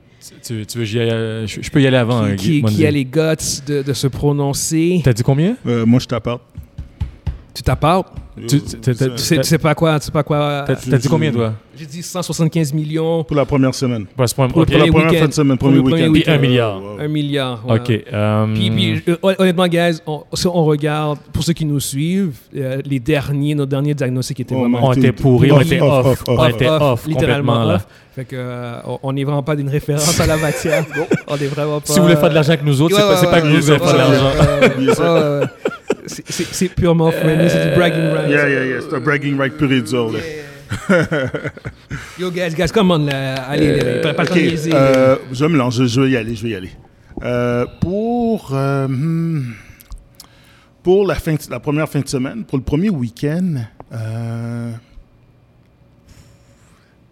Tu, tu veux, j'y aille- je, je peux y aller avant. qui, hein, qui- a les guts de, de se prononcer, T'as dit combien? Euh, moi, je t'apporte. Tu t'appartes. Tu- tu- sais, tu sais pas quoi, tu sais pas quoi. T'as dit combien, toi? J'ai dit 175 millions, Pour la première semaine. Pour la première week-end. fin de semaine, Pour premier le premier week-end. Puis un milliard. Un milliard. Ok. euh, Puis, puis, euh, hon- honnêtement, guys, on, si on regarde, pour ceux qui nous suivent, euh, les derniers, nos derniers diagnostics étaient Oh vraiment on était pourris, on Off, était off, off. off, On était off, littéralement complètement, là. off. Fait que, euh, on- n'est vraiment pas d'une référence à la matière. on est vraiment pas. Si vous voulez faire de l'argent avec nous autres, c'est Ouais, pas, c'est ouais, pas que vous ouais, faire de l'argent. C'est- purement friendly, c'est du bragging rights. Yeah, yeah, yeah. C'est un bragging right pur et dur. là. Yo, guys, guys, come on, là. Allez, allez, pas, pas Ok, le temps de niaiser. euh, je me lance, je, je vais y aller, je vais y aller. Euh, pour, euh, hmm, pour la, fin de- la première fin de semaine, pour le premier week-end, euh,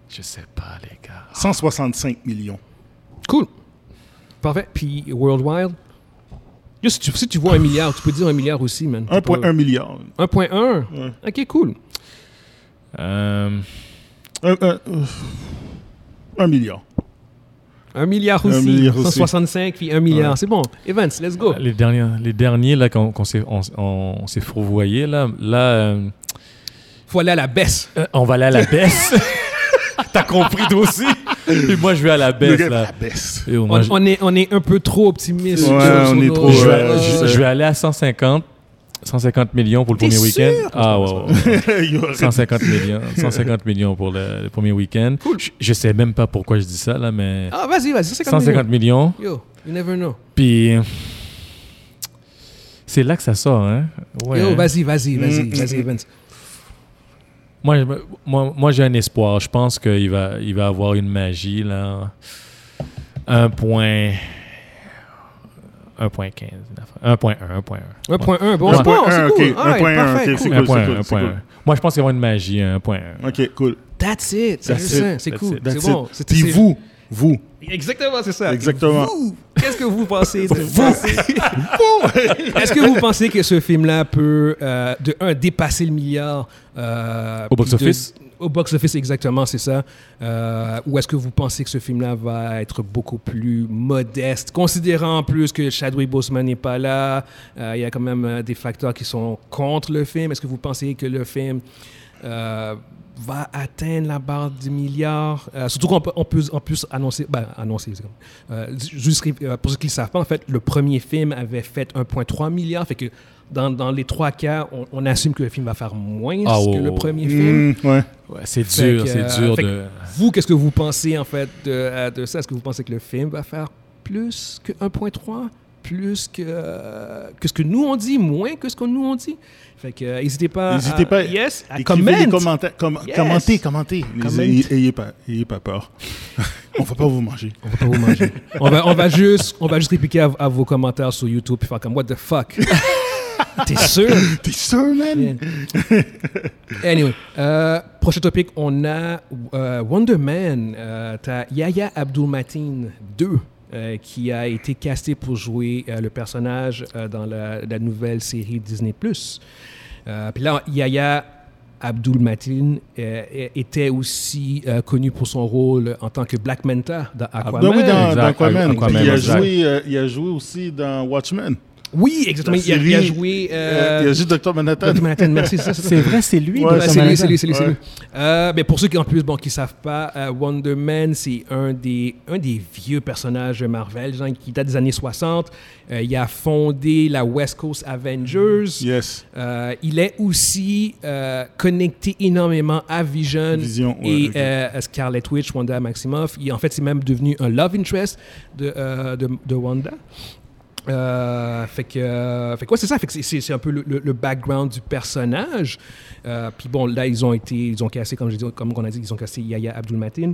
Je sais pas, les gars. 165 millions. Cool. Parfait. Puis, Worldwide. Yo, si, tu, si tu vois un milliard, tu peux dire un milliard aussi, man. T'es pas- 1,1 milliard. 1.1. Ouais. Ok, cool. Euh, Un, un, un milliard. Un milliard Un aussi. milliard aussi. 165 puis un milliard. Ouais. C'est bon. Evans, let's go. les, derniers, les derniers, là, on, on- on s'est fourvoyé, là, là euh, Faut aller à la baisse. euh, on va aller à la baisse. T'as compris, toi aussi? Et moi, je vais à la Le baisse, gars, là. la baisse. Et On, je, on est, on est un peu trop optimiste. Ouais, on est nos- trop, je vais, ouais, je- je- vais aller à 150. 150 millions pour le premier week-end. Ah, ouais, ouais, ouais. Aurait- 150 millions, 150 millions pour le, le premier week-end. Cool. Je, je sais même pas pourquoi je dis ça, là, mais Ah, vas-y, vas-y. 150 150 millions. millions. Yo, you never know. Puis c'est là que ça sort, hein? Ouais. Yo, vas-y, vas-y, vas-y, Mm, vas-y, Evans. Moi, moi, moi j'ai un espoir. Je pense qu'il va, il va avoir une magie, là. Un point. 1.15. 1.1, 1.1. 1.1, bon, Ouais. c'est bon, 1.1, c'est ok. cool. Alright, 1.1, parfait, ok, cool. c'est cool. 1.1, c'est 1.1. cool. Moi, je pense qu'il va y avoir une magie, un 1.1. Ok, cool. That's it. C'est. C'est cool. C'est bon. C'est- Puis c'est- vous, vous, Exactement, c'est ça. Exactement. Vous, qu'est-ce que vous pensez de Est-ce que vous pensez que ce film-là peut, euh, de un, dépasser le milliard euh, Au box-office? Au box-office, exactement, c'est ça. Euh, ou est-ce que vous pensez que ce film-là va être beaucoup plus modeste, considérant en plus que Chadwick Boseman n'est pas là, il y a quand même des facteurs qui sont contre le film? Est-ce que vous pensez que le film va atteindre la barre du milliard. Euh, surtout qu'on peut, on peut en plus annoncer, ben, annoncer, c'est comme, euh, juste euh, pour ceux qui ne le savent pas, en fait, le premier film avait fait 1,3 milliard, fait que dans, dans les trois cas, on, on assume que le film va faire moins Ah, que oh, le oh. premier film. Hmm, ouais. Ouais, c'est dur, que, c'est euh, dur de. Vous, qu'est-ce que vous pensez en fait de, de ça? Est-ce que vous pensez que le film va faire plus que 1.3 plus que, euh, que ce que nous on dit, moins que ce que nous on dit. Fait que euh, n'hésitez pas, N'hésitez à, pas, yes, à Écrivez comment. des commentaires. com- Yes. Commentez, commentez. Comment. Ayez, ayez pas, ayez pas peur. On va pas vous manger. On va pas vous manger. on, va, on, va juste, on va juste répliquer à, à vos commentaires sur YouTube et faire comme What the fuck? T'es sûr? T'es sûr, man? Yeah. Anyway, euh, prochain topic, on a euh, Wonder Man. Euh, T'as Yaya Abdul-Mateen 2 euh, qui a été casté pour jouer euh, le personnage euh, dans la, la nouvelle série Disney+. Euh, Puis là, Yaya Abdul-Mateen euh, était aussi euh, connu pour son rôle en tant que Black Manta dans Aquaman. Ben oui, dans, Aquaman. Aquaman, il, a exact. joué, euh, il a joué aussi dans Watchmen. Oui, exactement. Il a, il a joué. Euh, euh, il y a juste Dr. Manhattan. Dr. Manhattan, merci. C'est vrai, c'est lui. Ouais, c'est lui, c'est lui, c'est lui, c'est Ouais. lui. Euh, mais pour ceux qui en plus bon qui savent pas, euh, Wonder Man c'est un des un des vieux personnages de Marvel, genre, qui date des années 60. Euh, il a fondé la West Coast Avengers. Yes. Euh, il est aussi euh, connecté énormément à Vision, Vision, ouais, et euh, Scarlet Witch, Wanda Maximoff. Il, en fait, c'est même devenu un love interest de, euh, de, de Wanda. Euh, fait que, euh, fait que ouais, c'est ça. Fait que c'est- un peu le, le- background du personnage. Euh, Puis bon, là, ils ont été, ils ont cassé, comme, j'ai dit, comme on a dit, ils ont cassé Yaya Abdul Matin.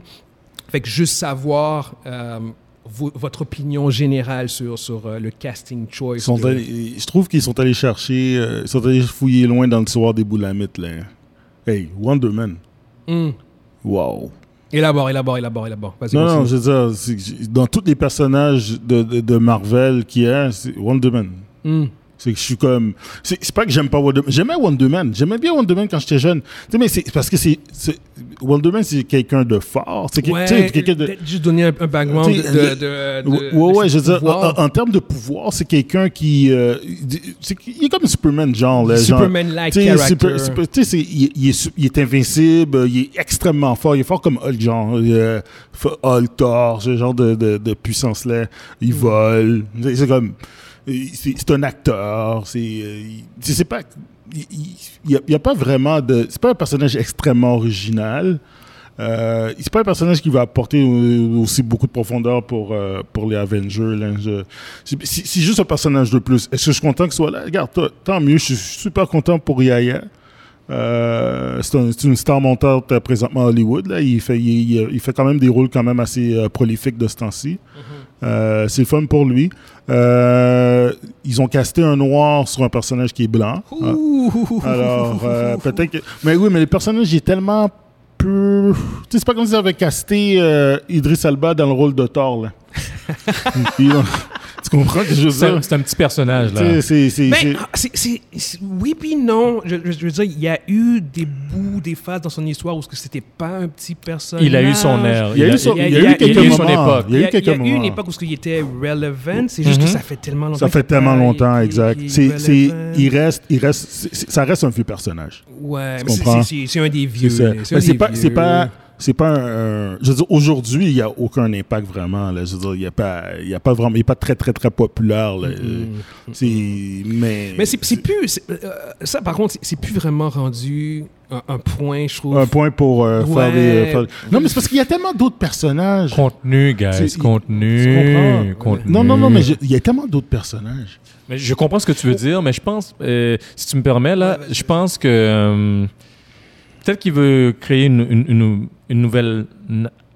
Fait que juste savoir vo- votre opinion générale sur, sur le casting choice. Ils sont de- allés- je trouve qu'ils sont allés chercher, ils sont allés fouiller loin dans le tiroir des boulamites, là. Hey, Wonder Man. Hum. Wow. Élabore, élabore, élabore, élabore. Vas-y, Non, non, je veux dire, dans tous les personnages de, de, de Marvel qui est, c'est Wonder Man. Hum. C'est que je suis comme. C'est pas que j'aime pas Wonder Man. J'aimais Wonder Man. J'aimais bien Wonder Man quand j'étais jeune. Tu sais, mais c'est parce que c'est. Wonder Man, c'est quelqu'un de fort. C'est que- Ouais, quelqu'un de. peut-être juste donner un, un background de, de, de- de- Ouais, ouais, je veux dire, en, en termes de pouvoir, c'est quelqu'un qui. euh, il est comme Superman, genre. là. Superman-like character. super- super- tu sais, c'est- il, il est, il est invincible, il est extrêmement fort. Il est fort comme Hulk, genre. euh, Hulk, Thor, ce genre de, puissance-là. Il vole. C'est c'est comme. C'est un acteur. C'est euh, il- c'est c'est pas. Il n'y a, pas vraiment de. C'est pas un personnage extrêmement original. Euh, c'est pas un personnage qui va apporter euh, aussi beaucoup de profondeur pour, euh, pour les Avengers. Je- C'est juste un personnage de plus. Est-ce que je suis content qu'il soit là? Regarde, tant mieux. Je suis super content pour Yaya. Euh, c'est un- c'est une star montante euh, présentement à Hollywood. Là. Il, fait, il, fait quand même des rôles quand même assez euh, prolifiques de ce temps-ci. Euh, c'est le fun pour lui. Ils ont casté un noir sur un personnage qui est blanc. Ouh. Alors, peut-être que. Mais oui, mais le personnage est tellement peu. Tu sais, c'est pas comme s'ils avaient casté Idris Elba dans le rôle de Thor, là. Puis, tu comprends ce que je veux C'est dire? c'est un petit personnage, là. c'est- oui puis non. Je, je- je veux dire, il y a eu des bouts, des phases dans son histoire où ce que c'était pas un petit personnage. Il a eu son air. Il y a eu son- il a- il eu quelques il y a eu son moments. époque. Il y a eu quelques il y a eu une époque où il était relevant. C'est juste Mhm. que ça fait tellement longtemps. Ça fait tellement longtemps, exact. il C'est, reste, il ça reste un vieux personnage. Ouais, c'est- un des vieux. C'est pas, c'est pas, un, un- je veux dire, aujourd'hui, il n'y a aucun impact vraiment, là. Je veux dire, il n'y a pas, il y a pas vraiment, il est pas très, très, très populaire, là. Euh, C'est, mais. Mais c'est c'est plus. euh, ça, par contre, c'est- plus vraiment rendu un, un point, je trouve. un point pour euh, faire des. euh, faire- Non, mais c'est parce qu'il y a tellement d'autres personnages. Contenu, guys. Contenu. Non, non, non, mais je- il y a tellement d'autres personnages. Mais je comprends ce que tu veux dire, mais je pense, euh, si tu me permets, là, je pense que euh, peut-être qu'il veut créer une, une- une- une nouvelle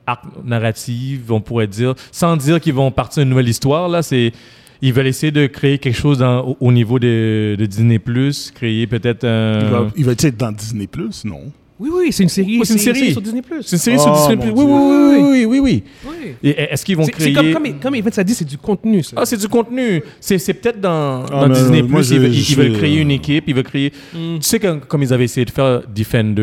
arc narrative, on pourrait dire, sans dire qu'ils vont partir une nouvelle histoire. Là, c'est ils veulent essayer de créer quelque chose dans- au, au niveau de, de Disney Plus, créer peut-être un. Il va, il va être dans Disney Plus, non? Oui, oui, c'est une série. C'est une série. sur Disney Plus. C'est une série Oh, sur Disney mon Plus. Oui, oui, oui, oui, oui, oui. Oui. Et est-ce qu'ils vont créer c'est comme, comme, comme Yvette a dit, c'est du contenu, ça. Ah, c'est du contenu. C'est, c'est peut-être dans, Ah, dans Disney+. moi, Plus, ils, veulent, ils créer une équipe, ils veulent créer... Mm. Tu sais, quand, comme ils avaient essayé de faire Defender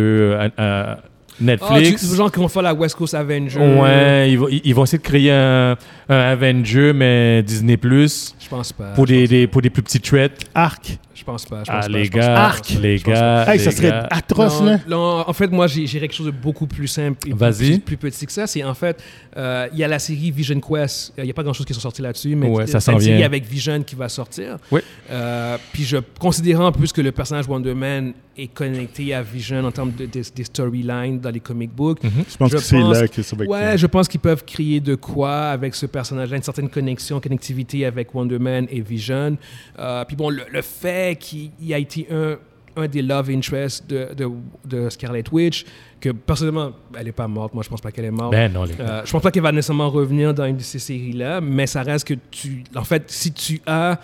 euh, Netflix... tu- genre qu'on fait la West Coast Avenger. ouais, ils vont, ils vont essayer de créer un, un Avenger, mais Disney+, Plus Je pense pas. pour des, pense des, pour des plus petits threats. Arc. Je pense pas. Je pense Ah, pas, les je pense gars, pas, Arc. je pense pas, les gars, Hey, ça serait gars. atroce, Non, là. non, en fait, moi, j'ai quelque chose de beaucoup plus simple et plus, plus petit que ça. C'est en fait, euh, il y a la série Vision Quest. Il n'y a pas grand-chose qui sont sortis là-dessus, mais Ouais, ça c'est s'en une série vient. avec Vision qui va sortir. Oui. Euh, puis je considérant en plus que le personnage Wonder Man est connecté à Vision en termes de, des- des storylines dans les comic books. Mhm. Je pense Je que c'est là que ça va être. Ouais, je pense qu'ils peuvent créer de quoi avec ce personnage-là, une certaine connexion, connectivité avec Wonder Man et Vision. Euh, puis bon, le, le fait qu'il il a été un, un des love interests de, de, de Scarlet Witch, que personnellement, elle n'est pas morte. Moi, je pense pas qu'elle est morte. Ben non, les. Euh, je pense pas qu'elle va nécessairement revenir dans une de ces séries-là, mais ça reste que tu. En fait, si tu as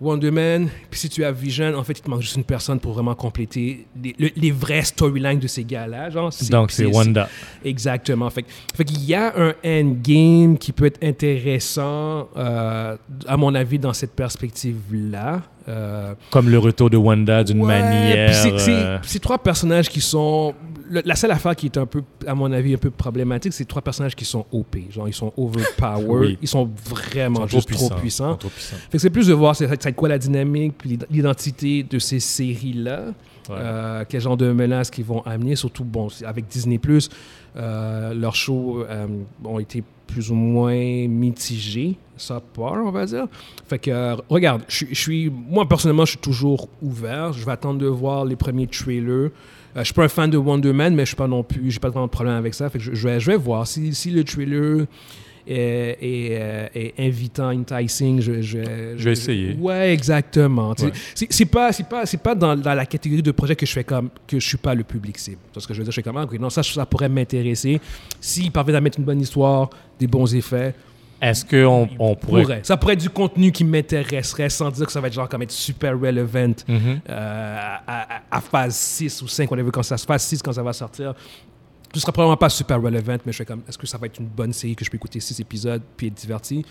Wonder Man, puis si tu as Vision, en fait, il te manque juste une personne pour vraiment compléter les, le- les vrais storylines de ces gars-là. Donc, c'est Wanda. Exactement. Fait, qu'il y a un endgame qui peut être intéressant, euh, à mon avis, dans cette perspective-là. Euh, Comme le retour de Wanda d'une ouais, manière... c'est- euh, C'est trois personnages qui sont le- la seule affaire qui est un peu, à mon avis, un peu problématique, c'est trois personnages qui sont OP. Genre, ils sont overpowered. Oui. Ils sont vraiment Ils sont juste trop trop puissants. trop puissants. Fait que c'est plus de voir c'est, c'est quoi la dynamique puis l'identité de ces séries-là. Ouais. Euh, quel genre de menaces qu'ils vont amener, surtout bon, avec Disney+, euh, leurs shows euh, ont été plus ou moins mitigés, ça part, on va dire. Fait que, regarde, je suis- je suis, moi personnellement, je suis toujours ouvert. Je vais attendre de voir les premiers trailers. Euh, je suis pas un fan de Wonder Man, mais je suis pas non plus, j'ai pas vraiment de problème avec ça. Fait que je, je vais, je vais voir si, si le trailer est, est, euh, est invitant, enticing, je, je, Je vais essayer. Ouais, exactement. Ouais. C'est pas, c'est pas, c'est pas dans, dans la catégorie de projet que je fais comme que je suis pas le public cible. C'est ce que je veux dire? Je fais comme ah, non, ça, ça pourrait m'intéresser. S'ils parviennent à mettre une bonne histoire, des bons effets, Est-ce qu'on on pourrait. pourrait. Ça pourrait être du contenu qui m'intéresserait sans dire que ça va être genre comme être super relevant Mhm. euh, à, à- à phase 6 ou 5, on a vu quand ça se phase 6 quand ça va sortir. Ce sera probablement pas super relevant, mais je fais comme, est-ce que ça va être une bonne série que je peux écouter 6 épisodes puis être diverti?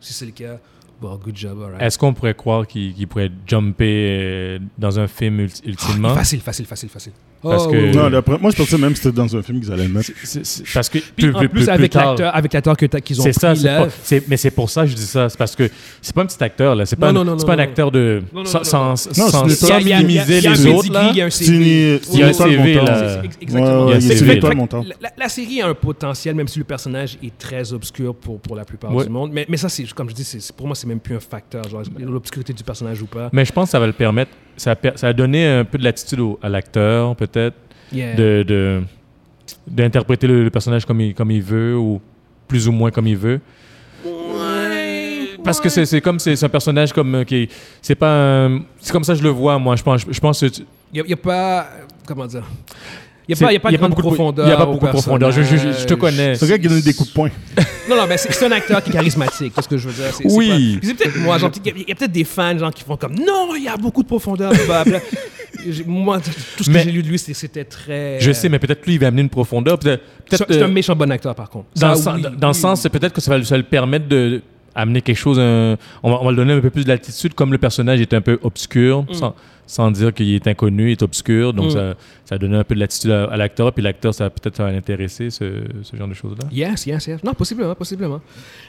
Si c'est le cas, bon, good job. Est-ce qu'on pourrait croire qu'il pourrait jumper euh, dans un film ulti- ultimement? Facile, facile, facile, facile. Parce Oh, que- oui, oui. Non, moi, je pensais même que c'était dans un film qu'ils allaient le mettre. C'est- c'est- Parce que Puis en plus, avec l'acteur, avec l'acteur que qu'ils ont C'est pris ça, c'est là. pas- c'est- mais c'est pour ça que je dis ça. C'est parce que c'est pas un petit acteur, là. C'est pas, Non, un- non, non, c'est non, pas un non. acteur de. Non, non, sans non, sans- Non, sans- c'est sans le- Il y a- il y a- minimiser il y a un les autres. Il y a un CV. une- Il y a un CV, là. Exactement. La, série a un potentiel, même si le personnage est très obscur pour, pour la plupart du monde. Mais, mais ça, c'est comme je dis, pour moi, c'est même plus un facteur, genre l'obscurité du personnage ou pas. Mais je pense que ça va le permettre. Ça a, per- ça a donné un peu de l'attitude au- à l'acteur, peut-être, Yeah. de, de- d'interpréter le, le personnage comme il, comme il veut ou plus ou moins comme il veut. Parce que c'est, comme c'est, un personnage comme euh, qui c'est pas c'est comme ça que je le vois moi je pense je pense que Il n'y a, pas. Comment dire? Il n'y a, pas- y a pas de profondeur. il y a pas au beaucoup de profondeur je, je- je- je te connais C'est un gars qui donne des coups de poing. Non, non, mais c'est un acteur qui est charismatique, c'est ce que je veux dire? C'est- Oui. C'est peut-être moi, il y a- peut-être des fans genre, qui font comme non, il y a beaucoup de profondeur. moi, tout ce que j'ai lu de lui, c'était- très. je sais mais peut-être lui il va amener une profondeur peut-être, C'est peut-être c'est un euh, méchant bon acteur, par contre. dans, le Ça, sens- le c'est peut-être que ça va, ça va le permettre de amener quelque chose un- on, va, on va le donner un peu plus d'altitude comme le personnage est un peu obscur Mm. sans, sans dire qu'il est inconnu il est obscur donc Mm. ça, ça a donné un peu de à, à l'acteur puis l'acteur ça va peut-être ça va l'intéresser ce, ce genre de choses là Yes, yes, yes. Non, possiblement, possiblement.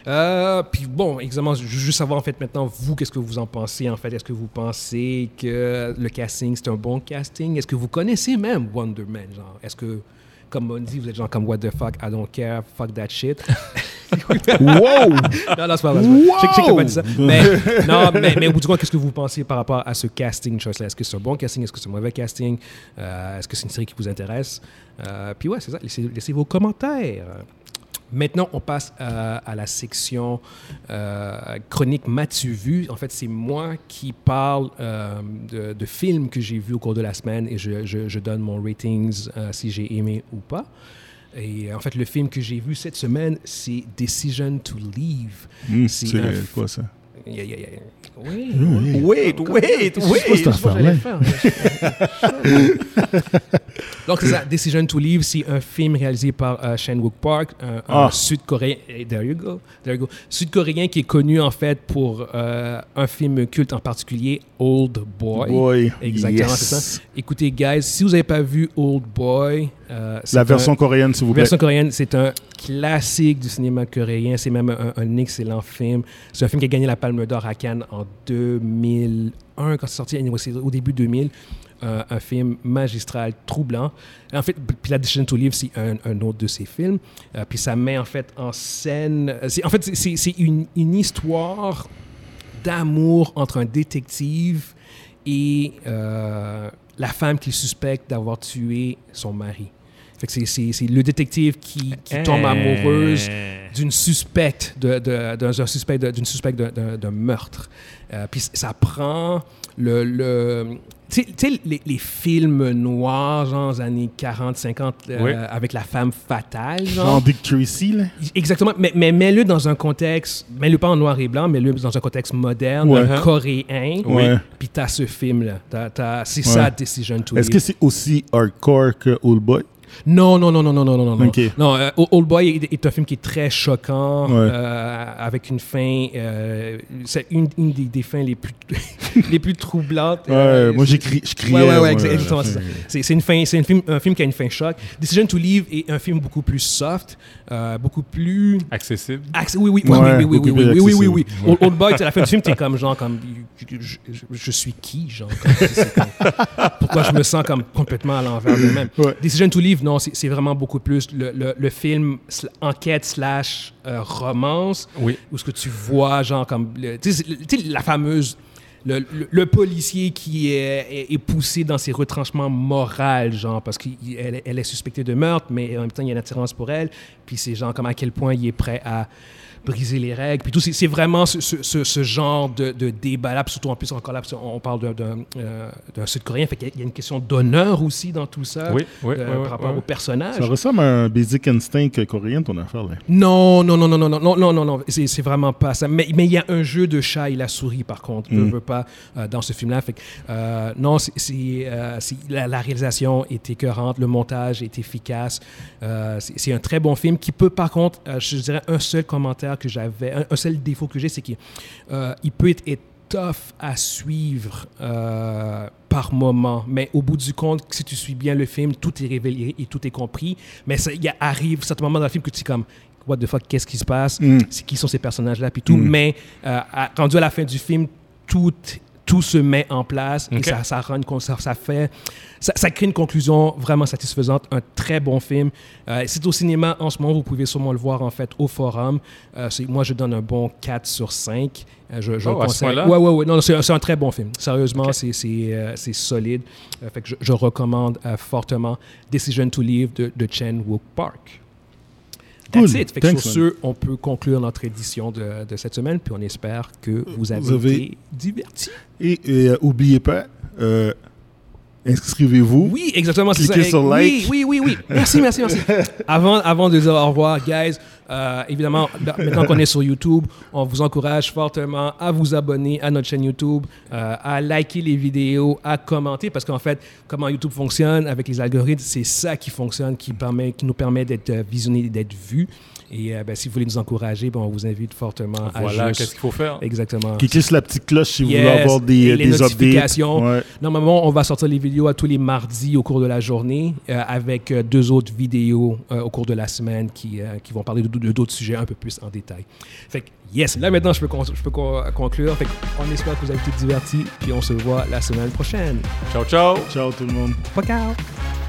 Euh, puis bon, exactement, je veux juste savoir en fait maintenant, vous, qu'est-ce que vous en pensez en fait? Est-ce que vous pensez que le casting, c'est un bon casting? Est-ce que vous connaissez même Wonder Man? Genre, est-ce que, comme on dit, vous êtes genre comme what the fuck, I don't care, fuck that shit? Wow! non, non, c'est pas vrai. vrai. Je sais que- t'as pas dit ça. Wow! Mais, non, mais, mais au bout du compte, qu'est-ce que vous pensez par rapport à ce casting choice-là? Est-ce que c'est un bon casting? Est-ce que c'est un mauvais casting? Euh, Est-ce que c'est une série qui vous intéresse? Euh, puis ouais, c'est ça. Laissez, laissez vos commentaires. Maintenant, on passe euh, à la section chronique M'as-tu vu? En fait, c'est moi qui parle de, de films que j'ai vus au cours de la semaine et je, je- je donne mon ratings si j'ai aimé ou pas. Et en fait, le film que j'ai vu cette semaine, c'est Decision to Leave. Hum, C'est quoi ça? Yeah, yeah, yeah. Oui. Wait, wait, cette affaire-là? Donc, c'est ça. Decision to Leave, c'est un film réalisé par euh, Chan-wook Park, un, un Ah. Sud-Coréen. eh, There you go. There you go. Sud-Coréen qui est connu, en fait, pour euh, un film culte en particulier, Old Boy. Boy. Exactement, Yes. c'est ça. Écoutez, guys, si vous n'avez pas vu Old Boy, euh, La un- version coréenne, s'il vous plaît. version coréenne, c'est un classique du cinéma coréen. C'est même un, un excellent film. C'est un film qui a gagné la Palme d'Or à Cannes en 2001, quand c'est sorti. Au début 2000. Euh, un film magistral, troublant. En fait, puis La to Live, c'est un, un autre de ses films. Euh, puis ça met en fait en scène. En fait, c'est- une, une histoire d'amour entre un détective et euh, la femme qu'il suspecte d'avoir tué son mari. Fait que c'est- c'est c'est le détective qui, qui tombe amoureuse d'une suspecte de, de- d'un un suspect de- d'une suspecte d'un- d'un d'un meurtre. Euh, puis ça prend le, le tu sais- les, les films noirs genre des années 40 50 euh, Oui. avec la femme fatale genre Genre Dick Tracy, là. Exactement, mais, mais mets-le dans un contexte, mets-le pas en noir et blanc, mets-le dans un contexte moderne, Ouais. coréen, Ouais. puis t'as ce film-là. T'as- t'as- c'est Ouais. ça, Decision to Est-ce Live. que c'est aussi hardcore que Old Boy? Non, non, non, non, non, non, non, non. Ok. Non, euh, Old Boy est, est un film qui est très choquant, Ouais. euh, avec une fin. euh, c'est une, une des, des fins les plus, les plus troublantes. Ouais, Euh, moi j'ai cri- je criais. Ouais, ouais, exactement, fin. c'est ça. C'est c'est une fin, c'est un film, un film qui a une fin choc. Decision to Leave est un film beaucoup plus soft, euh, beaucoup plus. Accessible. Acc- oui, oui, Ouais, oui, oui, oui, oui, plus oui, oui, oui, oui, accessible. oui. Old, Boy, à la fin du film, t'es comme genre comme je, je- je- je suis qui, genre comme, comme- pourquoi je me sens comme complètement à l'envers de même. Ouais. Decision to Leave, non, c'est c'est vraiment beaucoup plus le, le, le film sl- enquête slash euh, romance Oui. où ce que tu vois genre comme le- tu sais, c'est- tu sais, la fameuse le, policier qui est, poussé dans ses retranchements moraux, genre, parce qu'elle elle est suspectée de meurtre, mais en même temps, il y a une attirance pour elle. Puis c'est genre comme à quel point il est prêt à briser les règles. Puis tout, c'est vraiment ce, ce- ce- ce genre de, de débat-là. Surtout, en plus, encore là, on parle d'un- euh, d'un Sud-Coréen. Fait qu'il y a- il y a une question d'honneur aussi dans tout ça. Oui, oui, euh, oui, par rapport oui. au personnage. Ça ressemble à un Basic Instinct coréen, ton affaire. Là. Non, non, non, non, non, non, non, non, non, non, c'est c'est vraiment pas ça. Mais mais il y a un jeu de chat et la souris, par contre, ne Mm. veut pas euh, dans ce film-là. Fait que, euh, non, c'est euh, la, la réalisation est écœurante, le montage est efficace. Euh, c'est c'est un très bon film qui peut, par contre, euh, je dirais un seul commentaire que j'avais, un, un seul défaut que j'ai, c'est qu'il euh, il peut être, être tough à suivre euh, par moment, mais au bout du compte, si tu suis bien le film, tout est révélé et tout est compris. Mais il arrive certains moments dans le film que tu es comme, what the fuck, qu'est-ce qui se passe, Mm. qui sont ces personnages-là, puis tout. Mm. Mais euh, à- rendu à la fin du film, tout, tout se met en place et ça, ça, rend une ça, ça fait, ça, ça crée une conclusion vraiment satisfaisante. Un très bon film. Euh, c'est au cinéma en ce moment, vous pouvez sûrement le voir en fait au forum. Euh, moi, je donne un bon 4 sur 5. Euh, je, je Oh, le conseille. Ouais, ouais, ouais. Non, c'est un, très bon film. Sérieusement, Ok. c'est solide. Fait que je, je recommande fortement Decision to Leave de, de Chen Wook Park. That's Cool. it. Fait que Thanks, sur ce, on peut conclure notre édition de, de cette semaine, puis on espère que vous avez, Vous avez- été divertis. Et, et, euh, oubliez pas, euh, inscrivez-vous. Oui, exactement. Cliquez ça. sur like. Oui, oui, oui, oui. Merci, merci, merci. Avant, avant de dire au revoir, guys, euh, évidemment, là, maintenant qu'on est sur YouTube, on vous encourage fortement à vous abonner à notre chaîne YouTube, euh, à liker les vidéos, à commenter, parce qu'en fait, comment YouTube fonctionne avec les algorithmes, c'est ça qui fonctionne, qui, permet, qui nous permet d'être euh, visionnés, d'être vus. Et euh, ben, si vous voulez nous encourager, ben, on vous invite fortement Voilà, à qu'est-ce juste... qu'il faut faire? Exactement. Cliquez sur la petite cloche si vous voulez avoir des, et les des notifications. updates. Ouais. Normalement, on va sortir les vidéos à tous les mardis au cours de la journée, euh, avec euh, deux autres vidéos euh, au cours de la semaine qui, euh, qui vont parler de de d'autres sujets un peu plus en détail. Fait que, yes, là maintenant, je peux, con- je peux con- conclure. Fait que, on espère que vous avez été divertis, puis on se voit la semaine prochaine. Ciao, ciao Ciao tout le monde. Ciao!